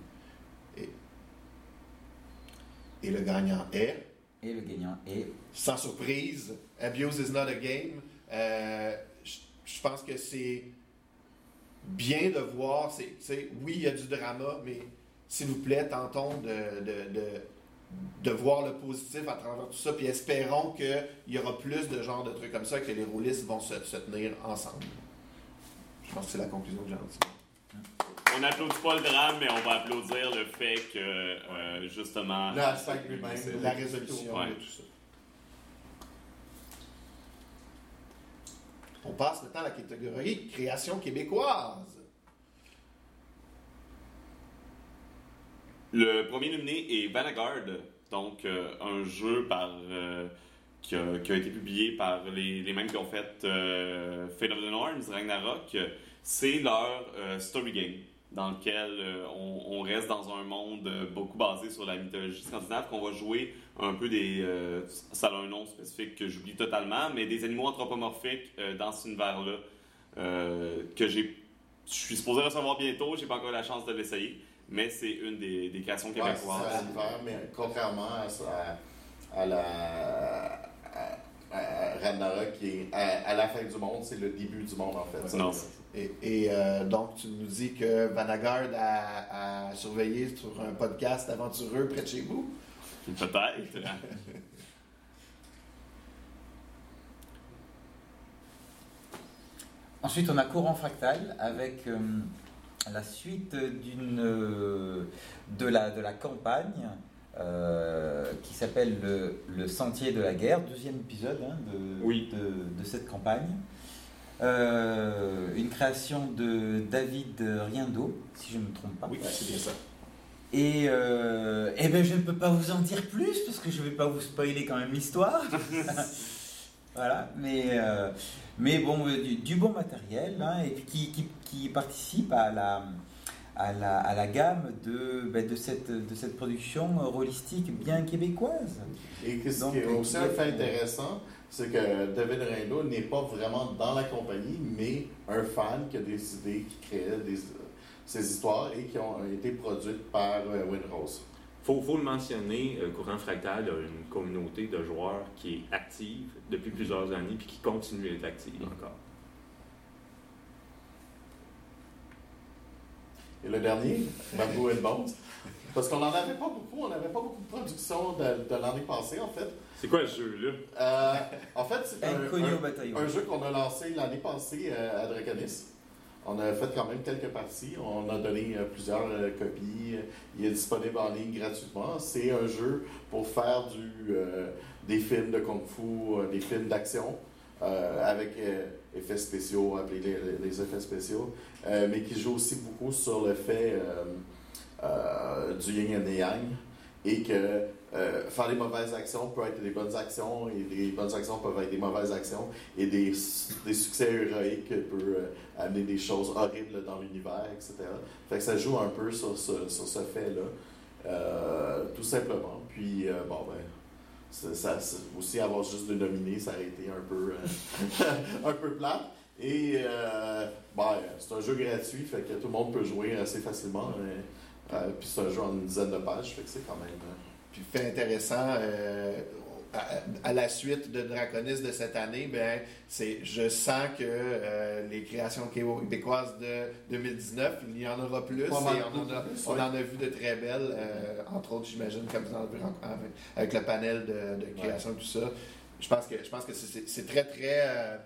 Et, et le gagnant est, Et le gagnant est? sans surprise, Abuse is not a game. Euh, je, pense que c'est bien de voir, c'est, oui, il y a du drama, mais s'il vous plaît, tentons de, de, de, de voir le positif à travers tout ça, puis espérons qu'il y aura plus de genres de trucs comme ça, que les rôlistes vont se, se tenir ensemble. Je pense que c'est la conclusion que tire. On n'applaudit pas le drame, mais on va applaudir le fait que, euh, justement. La résolution Ouais. de tout ça. On passe maintenant à la catégorie création québécoise. Le premier nominé est Vanguard, donc euh, un jeu euh, qui, a, été publié par les, mêmes qui ont fait euh, Fate of the Norms, Ragnarok. C'est leur story game dans lequel euh, on, on reste dans un monde euh, beaucoup basé sur la mythologie scandinave, qu'on va jouer un peu des... euh, ça a un nom spécifique que j'oublie totalement, mais des animaux anthropomorphiques dans cet univers-là que j'ai... Je suis supposé recevoir bientôt, j'ai pas encore la chance de l'essayer. Mais c'est une des, des créations Ouais, québécoises. c'est ça, l'hiver, mais contrairement à, ça- à la à, à Ragnarok qui est à, à la fin du monde, c'est le début du monde en fait. Non. Et, et, euh, donc, tu nous dis que Vanguard a, a surveillé sur un podcast aventureux près de chez vous? Peut-être. [laughs] Ensuite, on a Courant Fractal avec euh, la suite d'une euh, de, la, de la campagne euh, qui s'appelle le, Le Sentier de la guerre, deuxième épisode hein, de, Oui. de, de cette campagne. Euh, une création de David Riendo, si je ne me trompe pas. Oui, c'est bien ça. Et, euh, eh ben, je ne peux pas vous en dire plus parce que je ne vais pas vous spoiler quand même l'histoire. [laughs] voilà, mais, euh, mais bon, du, du bon matériel hein, et puis qui, qui, qui participe à la, à la, à la gamme de, ben, de, cette, de cette production rôlistique bien québécoise. Et que ce qui est aussi un fait euh, intéressant, c'est que David Ringo n'est pas vraiment dans la compagnie, mais un fan qui a décidé, qui créait des, ces histoires et qui ont été produites par euh, Windrose. Faut, faut le mentionner, euh, Courant Fractal a une communauté de joueurs qui est active depuis plusieurs années puis qui continue à être active encore. Et le dernier, and Bones. Parce qu'on n'en avait pas beaucoup, on n'avait pas beaucoup de production de, de l'année passée en fait. C'est quoi ce jeu-là? Euh, en fait, c'est un, un- jeu qu'on a lancé l'année passée euh, à Draconis. On a fait quand même quelques parties. On a donné euh, plusieurs euh, copies. Il est disponible en ligne gratuitement. C'est un jeu pour faire du, euh, des films de kung-fu, euh, des films d'action euh, avec euh, effets spéciaux, appelez les, les effets spéciaux, euh, mais qui joue aussi beaucoup sur le fait euh, du yin et yang et que euh, faire des mauvaises actions peut être des bonnes actions et des bonnes actions peuvent être des mauvaises actions et des, des succès héroïques peuvent euh, amener des choses horribles dans l'univers, etc. Fait que ça joue un peu sur ce, sur ce fait-là, tout simplement. Puis, bon, ben, ça, aussi avoir juste de nominer, ça aurait été un peu, [laughs] un peu plate. Et, ben, c'est un jeu gratuit, fait que tout le monde peut jouer assez facilement. Euh, puis c'est un jeu en une dizaine de pages, fait que c'est quand même... euh, Puis fait intéressant, euh, à, à la suite de Draconis de cette année, ben, c'est, je sens que euh, les créations québécoises de 2019, il y en aura plus. Et on, en a, plus, on ouais. en a vu de très belles, euh, entre autres, j'imagine, comme vous en avez rencontré avec, avec le panel de, de création et tout ça. Je pense que, je pense que c'est, très, très euh,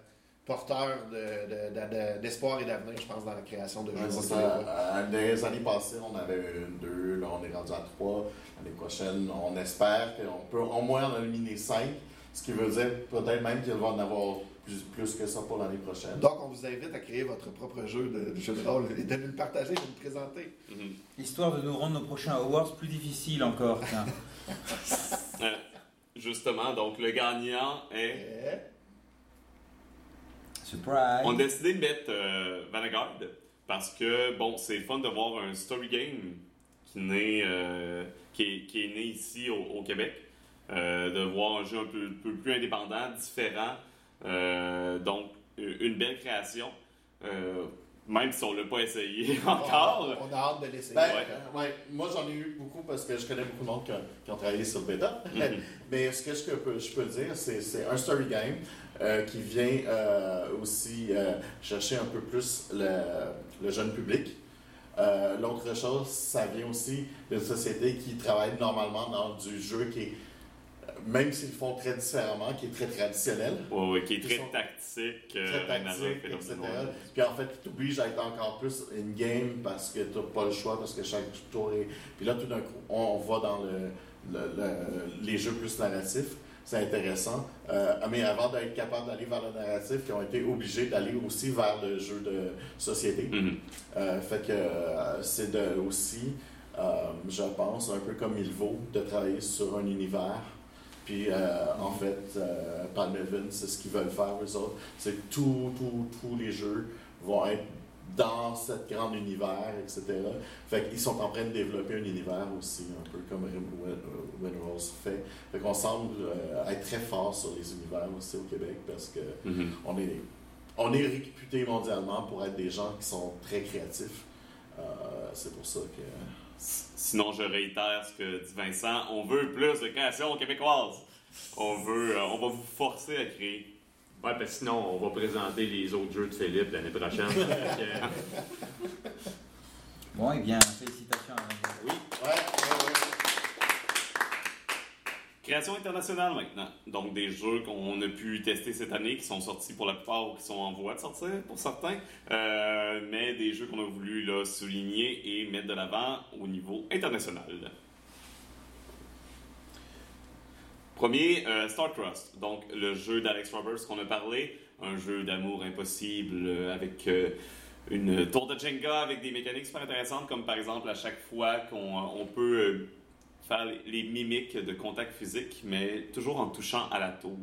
porteur de, de- de- de- d'espoir et d'avenir, je pense, dans la création de Ouais, jeux. c'est ça. québécois. Euh, Dans les années passées, on avait une, deux, là on est rendu à trois. L'année prochaine, on espère qu'on peut au moins en éliminer cinq, ce qui veut dire peut-être même qu'il va en avoir plus, plus que ça pour l'année prochaine. Donc, on vous invite à créer votre propre jeu de, de jeu de rôle et de nous le partager, de nous le présenter. Mhm. Histoire de nous rendre nos prochains awards plus difficiles encore. [laughs] Euh, justement. Donc, le gagnant est. Surprise! On a décidé de mettre euh, Vanguard parce que, bon, c'est fun de voir un story game qui, naît, euh, qui, est, qui est né ici au, au Québec. Euh, de voir un jeu un peu, peu plus indépendant, différent. Euh, donc, une belle création. Euh, même si on ne l'a pas essayé [laughs] encore. On a hâte de l'essayer. Ben, Ouais. euh, ouais, moi j'en ai eu beaucoup parce que je connais beaucoup de monde qui, ont travaillé sur le bêta. Mhm. [laughs] Mais ce que je peux, je peux dire, c'est c'est un story game euh, qui vient euh, aussi euh, chercher un peu plus le, le jeune public. L'autre chose, ça vient aussi d'une société qui travaille normalement dans du jeu qui est, même s'ils le font très différemment, qui est très traditionnel. Ouais, ouais, qui est très tactique. très tactique, et etc. Puis en fait, qui t'oblige à être encore plus in-game parce que tu n'as pas le choix, parce que chaque tour est. Puis là, tout d'un coup, on va dans le, le- le- les jeux plus narratifs. C'est intéressant. Euh, mais avant d'être capable d'aller vers le narratif, ils ont été obligés d'aller aussi vers le jeu de société. Mhm. Euh, fait que euh, c'est de, aussi, je pense, un peu comme il vaut, de travailler sur un univers. Puis en fait, Palmevin, c'est ce qu'ils veulent faire, eux autres. C'est tous les jeux vont être dans ce grand univers, etc. Fait qu'ils sont en train de développer un univers aussi, un peu comme euh, Winrose fait. Fait qu'on semble euh, être très fort sur les univers aussi au Québec parce que Mhm. on est, on est réputé mondialement pour être des gens qui sont très créatifs. Euh, c'est pour ça que. Sinon, je réitère ce que dit Vincent. On veut plus de création québécoise. On veut, euh, on va vous forcer à créer. Ouais, parce que sinon, on va présenter les autres jeux de Philippe l'année prochaine. [laughs] Bon, eh bien, félicitations à vous. oui, ouais. Création internationale maintenant. Donc des jeux qu'on a pu tester cette année, qui sont sortis pour la plupart ou qui sont en voie de sortir pour certains, Euh, mais des jeux qu'on a voulu là, souligner et mettre de l'avant au niveau international. Premier, euh, Starcrossed, donc le jeu d'Alex Roberts qu'on a parlé, un jeu d'amour impossible euh, avec euh, une tour de Jenga avec des mécaniques super intéressantes, comme par exemple à chaque fois qu'on on peut euh, faire les, mimiques de contact physique, mais toujours en touchant à la tour.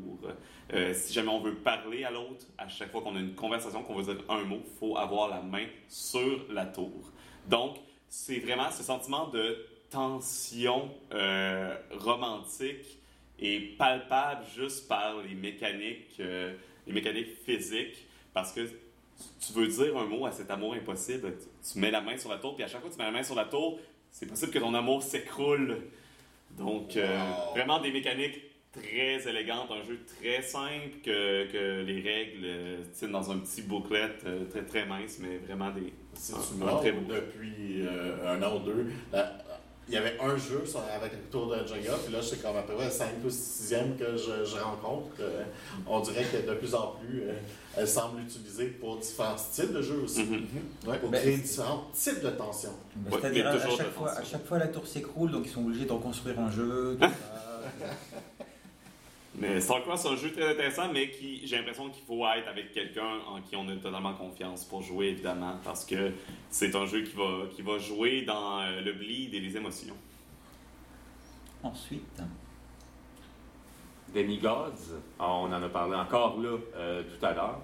Euh, si jamais on veut parler à l'autre, à chaque fois qu'on a une conversation, qu'on veut dire un mot, faut avoir la main sur la tour. Donc, c'est vraiment ce sentiment de tension euh, romantique et palpable juste par les mécaniques, euh, les mécaniques physiques, parce que tu veux dire un mot à cet amour impossible, tu, tu mets la main sur la tour, puis à chaque fois que tu mets la main sur la tour, c'est possible que ton amour s'écroule. Donc, euh, vraiment des mécaniques très élégantes, un jeu très simple, que, que les règles euh, tiennent dans un petit booklet euh, très très mince, mais vraiment des. Si tu un très beau. depuis euh, un an ou deux, la- il y avait un jeu sur- avec le tour de Jenga, puis là, c'est comme à peu près 5 ou 6e que je, je rencontre. Euh, on dirait que de plus en plus, euh, elle semble l'utiliser pour différents styles de jeux aussi. Mhm. Ouais. Pour Ben, créer différents types de tensions. Ouais, C'est-à-dire à, chaque fois, à tension. chaque fois la tour s'écroule, donc ils sont obligés de reconstruire un jeu. tout ça. [laughs] Mais StarCross, c'est un jeu très intéressant, mais qui j'ai l'impression qu'il faut être avec quelqu'un en qui on a totalement confiance pour jouer, évidemment, parce que c'est un jeu qui va, qui va jouer dans euh, le bleed et les émotions. Ensuite, Demigods, ah, on en a parlé encore là euh, tout à l'heure.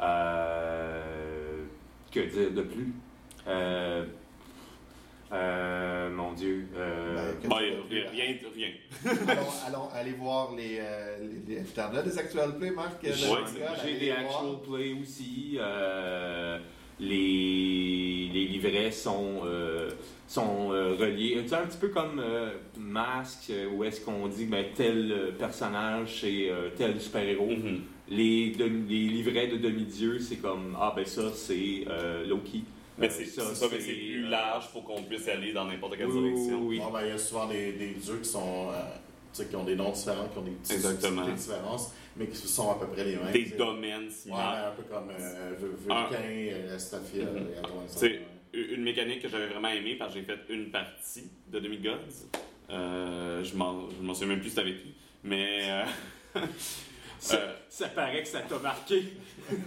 Euh, que dire de plus? Euh, euh, mon Dieu. euh, Ben, que rien, tu rien, rien. allons, allons aller voir les. euh, les, les t'en as des actual play, Marc? J'ai- allez des les actual voir. play aussi. euh, les, les livrets sont, euh, sont euh, reliés. C'est un petit peu comme euh, Mask, euh, où est-ce qu'on dit ben, tel personnage, c'est euh, tel super-héros. Mhm. Les, les livrets de demi-dieu, c'est comme Ah, ben ça, c'est euh, Loki. Mais Euh, c'est c'est ça, mais c'est plus euh, large pour qu'on puisse aller dans n'importe quelle oui, direction. oui, ben, il y a souvent des, des dieux qui sont. euh, tu sais, qui ont des noms différents, qui ont des petites différences, mais qui sont à peu près les mêmes. Des tu sais. domaines Ouais, similaires. un peu comme euh, Vulcain, Astafia, Mhm. et une mécanique que j'avais vraiment aimée parce que j'ai fait une partie de Demigods. Euh, je m'en je m'en souviens même plus c'était avec qui. Mais. euh, [laughs] Ça, euh, ça paraît que ça t'a marqué.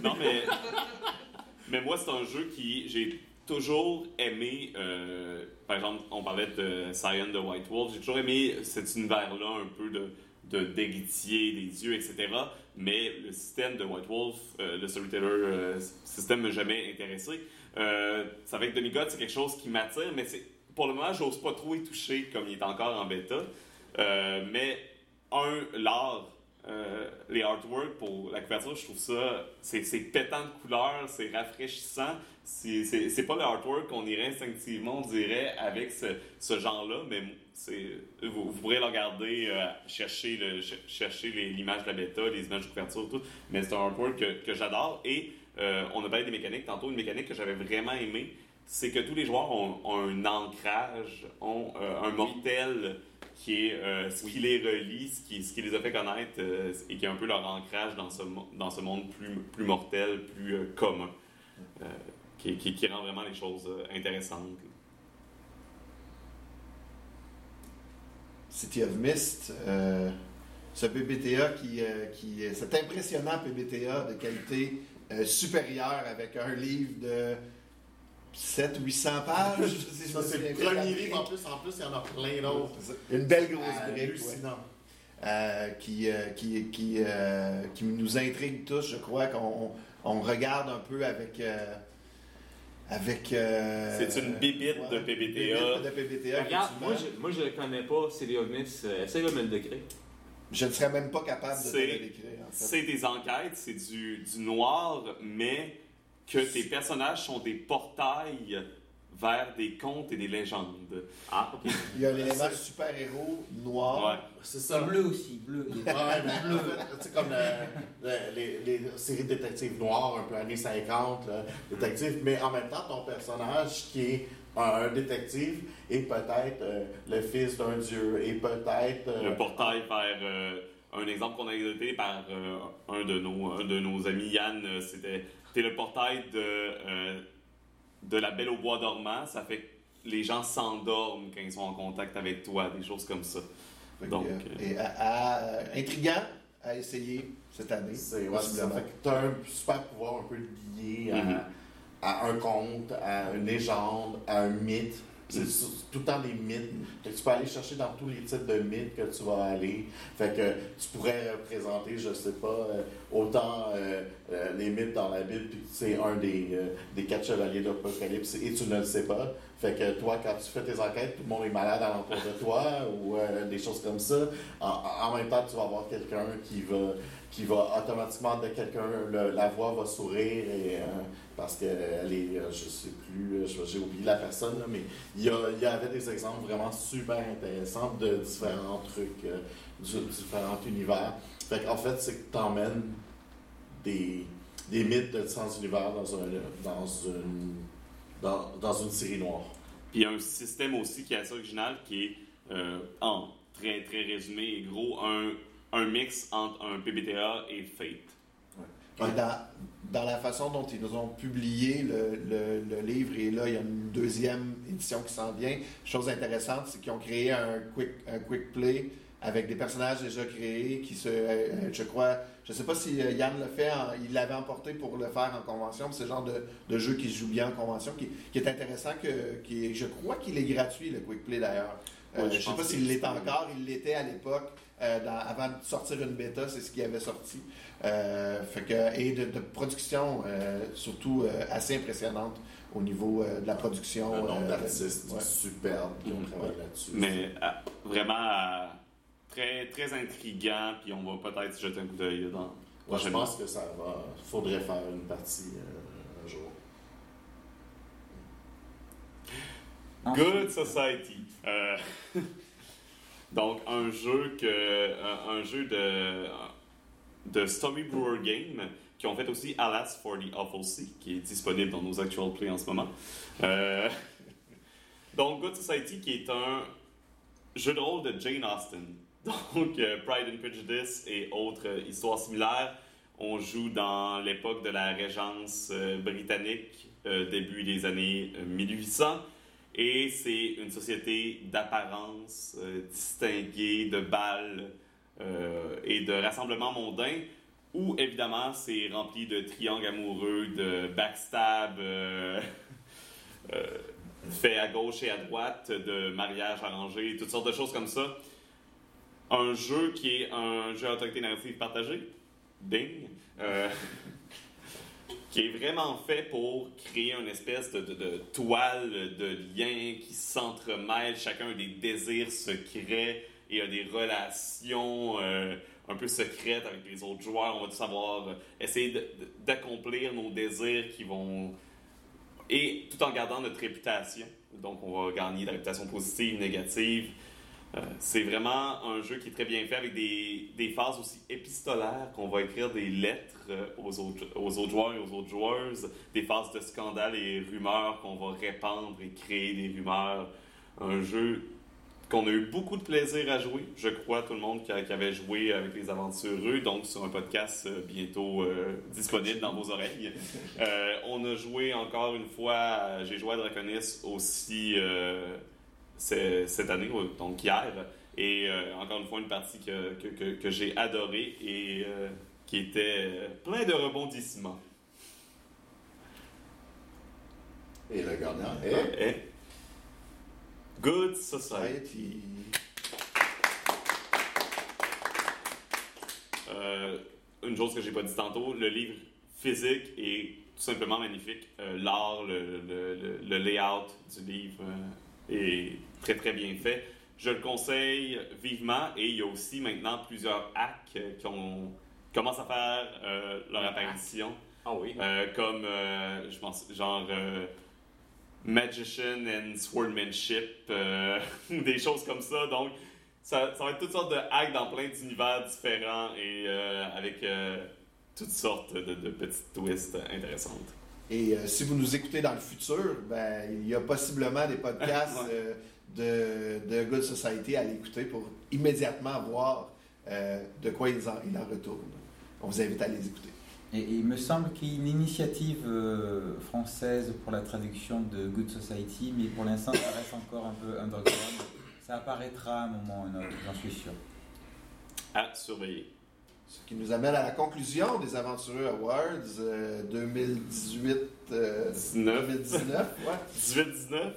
non, mais. [laughs] mais moi, c'est un jeu qui. J'ai toujours aimé. euh, par exemple, on parlait de Cyan de White Wolf. J'ai toujours aimé cet univers-là, un peu de, de d'héritier des dieux, etc. Mais le système de White Wolf, euh, le storyteller euh, système m'a jamais intéressé. Euh, c'est avec Demigod, c'est quelque chose qui m'attire, mais c'est pour le moment, j'ose pas trop y toucher comme il est encore en bêta. Euh, mais un, l'art, euh, les artworks pour la couverture, je trouve ça, c'est, pétant de couleurs, c'est rafraîchissant. C'est, pas le artwork qu'on irait instinctivement, on dirait, avec ce, ce genre-là, mais vous, vous pourrez le regarder, euh, chercher, l'image de la bêta, les images de couverture, tout. Mais c'est un artwork que, que j'adore. Et euh, on a parlé des mécaniques. Tantôt, une mécanique que j'avais vraiment aimée, c'est que tous les joueurs ont, ont un ancrage, ont un mortel qui est euh, ce qui les relie, ce qui, ce qui les a fait connaître euh, et qui est un peu leur ancrage dans ce, dans ce monde plus, plus mortel, plus euh, commun, qui, qui, qui rend vraiment les choses intéressantes. City of Mist, ce PBTA qui, qui cet impressionnant PBTA de qualité supérieure avec un livre de 700-800 pages. si [laughs] je Ça, me c'est le premier livre en plus. En plus, il y en a plein d'autres. Une belle grosse brique. ouais. Hallucinant. euh, qui, euh, qui, qui, euh, qui nous intrigue tous. Je crois qu'on on regarde un peu avec. euh, avec euh, C'est une bébite de PBTA. de PBTA, Regarde, moi je, moi je le connais pas. Euh, Essaye de me le décrire. Je ne serais même pas capable de le décrire. En fait. C'est des enquêtes, c'est du, du noir, mais que tes personnages sont des portails vers des contes et des légendes. Ah, ok. Il y a l'élément super-héros noir. Ouais. C'est ça. Bleu aussi, bleu. Ouais, mais tu sais, comme le- le- les, les séries de détectives noirs, un peu années 50, là, détectives, mais en même temps, ton personnage qui est un, un détective est peut-être euh, le fils d'un dieu, et peut-être. euh, Le portail vers euh, un exemple qu'on a donné par euh, un, de nos, un de nos amis, Yann, euh, c'était t'es le portail de, euh, de la Belle au bois dormant. Ça fait que les gens s'endorment quand ils sont en contact avec toi, des choses comme ça. Donc, euh, euh, et à- à- intriguant à essayer cette année. C'est ouais, ça. Fait que t'as un super pouvoir un peu lié à, Mhm. à un conte, à une légende, à un mythe. C'est tout le temps des mythes. Que tu peux aller chercher dans tous les types de mythes que tu vas aller. Fait que tu pourrais représenter, je sais pas, euh, autant euh, euh, les mythes dans la Bible, puis c'est un des, des quatre chevaliers d'Apocalypse et tu ne le sais pas. Fait que toi, quand tu fais tes enquêtes, tout le monde est malade alentour de toi [laughs] ou des choses comme ça. En, en même temps, tu vas avoir quelqu'un qui va qui va automatiquement de quelqu'un, la voix va sourire et, euh, parce que elle est, euh, je sais plus, euh, j'ai oublié la personne, là, mais il y, a- il y avait des exemples vraiment super intéressants de différents trucs, euh, de différents univers. Qu'en fait, c'est que tu emmènes des, des mythes de différents univers dans, un, dans, une, dans, dans une série noire. Puis il y a un système aussi qui est assez original qui est, euh, en très très résumé et gros, un, un mix entre un PBTA et Fate. Dans, dans la façon dont ils nous ont publié le, le- le livre, et là, il y a une deuxième édition qui s'en vient. Chose intéressante, c'est qu'ils ont créé un quick, un quick play avec des personnages déjà créés qui se. euh, je crois. Je sais pas si euh, Yann le fait, en- il l'avait emporté pour le faire en convention. C'est le genre de, de jeu qui se joue bien en convention, qui, qui est intéressant. Que, qui je crois qu'il est gratuit, le quick play d'ailleurs. Euh, Ouais, je je sais pas s'il l'est encore, il l'était à l'époque. Euh, dans- avant de sortir une bêta, c'est ce qui avait sorti. Euh, fait que, et de, de production euh, surtout euh, assez impressionnante au niveau euh, de la production. Un nombre euh, d'artistes ouais. superbes qui ont Mhm. travaillé là-dessus. Mais vraiment très, très intriguant, puis on va peut-être jeter un coup d'œil dans Moi, je pense que ça va. faudrait faire une partie euh, un jour. Good Society. [laughs] Donc, un jeu, que, un, jeu de, de Story Brewer Game qui ont fait aussi Alas for the Awful Sea, qui est disponible dans nos actual play en ce moment. Euh, donc, Good Society, qui est un jeu de rôle de Jane Austen. [laughs] Donc, euh, Pride and Prejudice et autres histoires similaires. On joue dans l'époque de la Régence euh, britannique, euh, début des années euh, 1800. Et c'est une société d'apparence euh, distinguée, de balles euh, et de rassemblements mondains, où évidemment c'est rempli de triangles amoureux, de backstab euh, [laughs] euh, fait à gauche et à droite, de mariages arrangés, toutes sortes de choses comme ça. un jeu qui est un jeu à autorité narrative partagée. Ding. [laughs] Qui est vraiment fait pour créer une espèce de, de- toile de liens qui s'entremêlent, chacun a des désirs secrets et a des relations euh, un peu secrètes avec les autres joueurs. On va tout savoir euh, essayer d'accomplir nos désirs qui vont... Et tout en gardant notre réputation. Donc on va gagner de la réputation positive, négative. Euh, c'est vraiment un jeu qui est très bien fait avec des, des phases aussi épistolaires qu'on va écrire des lettres euh, aux autres, aux autres joueurs et aux autres joueuses, des phases de scandales et rumeurs qu'on va répandre et créer des rumeurs. Un jeu qu'on a eu beaucoup de plaisir à jouer. Je crois tout le monde qui, avait joué avec les aventureux, donc sur un podcast euh, bientôt disponible dans vos oreilles. On a joué encore une fois, j'ai joué à Draconis aussi cette année, donc hier. Et euh, encore une fois, une partie que, que, que, que j'ai adorée et euh, qui était euh, plein de rebondissements. Et le gagnant est? Eh? Good Society. Society. Euh, une chose que j'ai pas dit tantôt, le livre physique est tout simplement magnifique. Euh, L'art, le, le- le- le layout du livre euh, est très très bien fait. Je le conseille vivement et il y a aussi maintenant plusieurs hacks euh, qui ont commencent à faire euh, leur apparition. Ah oui. Euh, comme, euh, je pense, genre euh, Magician and Swordmanship, euh, [laughs] des choses comme ça. Donc, ça, ça va être toutes sortes de hacks dans plein d'univers différents et euh, avec euh, toutes sortes de, de petites twists intéressantes. Et euh, si vous nous écoutez dans le futur, ben, il y a possiblement des podcasts [laughs] Ouais. euh, de, de Good Society à l'écouter pour immédiatement voir euh, de quoi ils en, ils en retournent. On vous invite à les écouter. Et, et il me semble qu'il y a une initiative euh, française pour la traduction de Good Society, mais pour l'instant, ça reste encore un peu underground. Ça apparaîtra à un moment ou à un autre, j'en suis sûr. À surveiller. Ce qui nous amène à la conclusion des Aventureux Awards euh, 2018 euh, 19. 2019. Ouais. 18-19.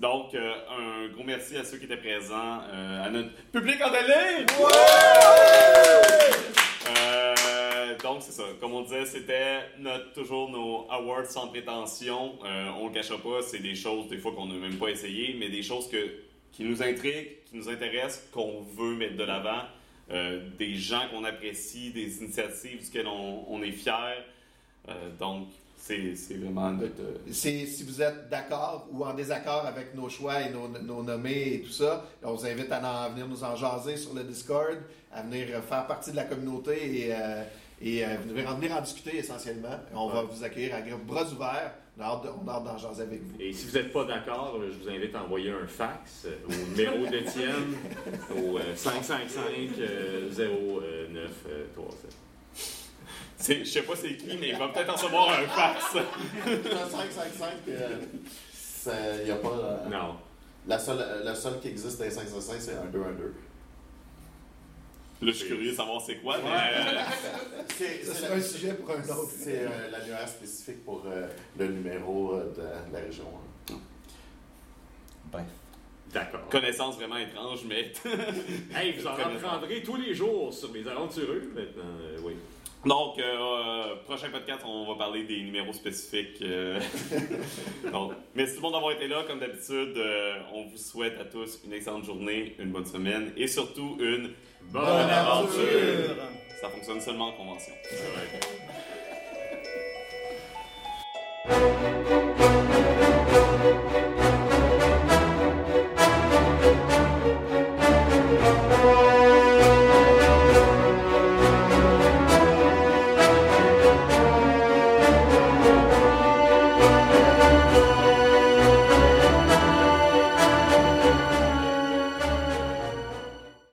Donc, euh, un gros merci à ceux qui étaient présents, euh, à notre public en délai! Euh, donc, c'est ça. Comme on disait, c'était notre, toujours nos awards sans prétention. On le cachera pas, c'est des choses, des fois, qu'on n'a même pas essayé, mais des choses que, qui nous intriguent, qui nous intéressent, qu'on veut mettre de l'avant. Des gens qu'on apprécie, des initiatives duquel on, on est fier. Donc, c'est vraiment notre. C'est- si vous êtes d'accord ou en désaccord avec nos choix et nos, nos nommés et tout ça, on vous invite à en- venir nous en jaser sur le Discord, à venir faire partie de la communauté et, euh, et euh, venir, en, venir en discuter essentiellement. On va vous accueillir à bras ouverts. On a hâte d'en jaser avec vous. Et si vous n'êtes pas d'accord, je vous invite à envoyer un fax euh, au numéro d'Étienne [laughs] au euh, 555 euh, 0937. C'est- Je sais pas c'est qui, mais il va peut-être en recevoir un fax. Le 555, euh, il n'y a pas. euh, Non. La seule, la seule qui existe dans les 555, c'est un 2 1 2. Là, je suis curieux de savoir c'est quoi. mais, euh, [laughs] C'est un sujet pour un autre. C'est euh, l'annuaire spécifique pour euh, le numéro euh, de, de la région. hein. Bref. D'accord. connaissance vraiment étrange, mais. [laughs] Hey, vous en apprendrez tous les jours sur les aventureux maintenant. euh, oui. Donc, euh, euh, prochain podcast, on va parler des numéros spécifiques. euh. [laughs] Donc, merci tout le monde d'avoir été là. Comme d'habitude, euh, on vous souhaite à tous une excellente journée, une bonne semaine et surtout une Bonne, aventure! Ça fonctionne seulement en convention. [laughs]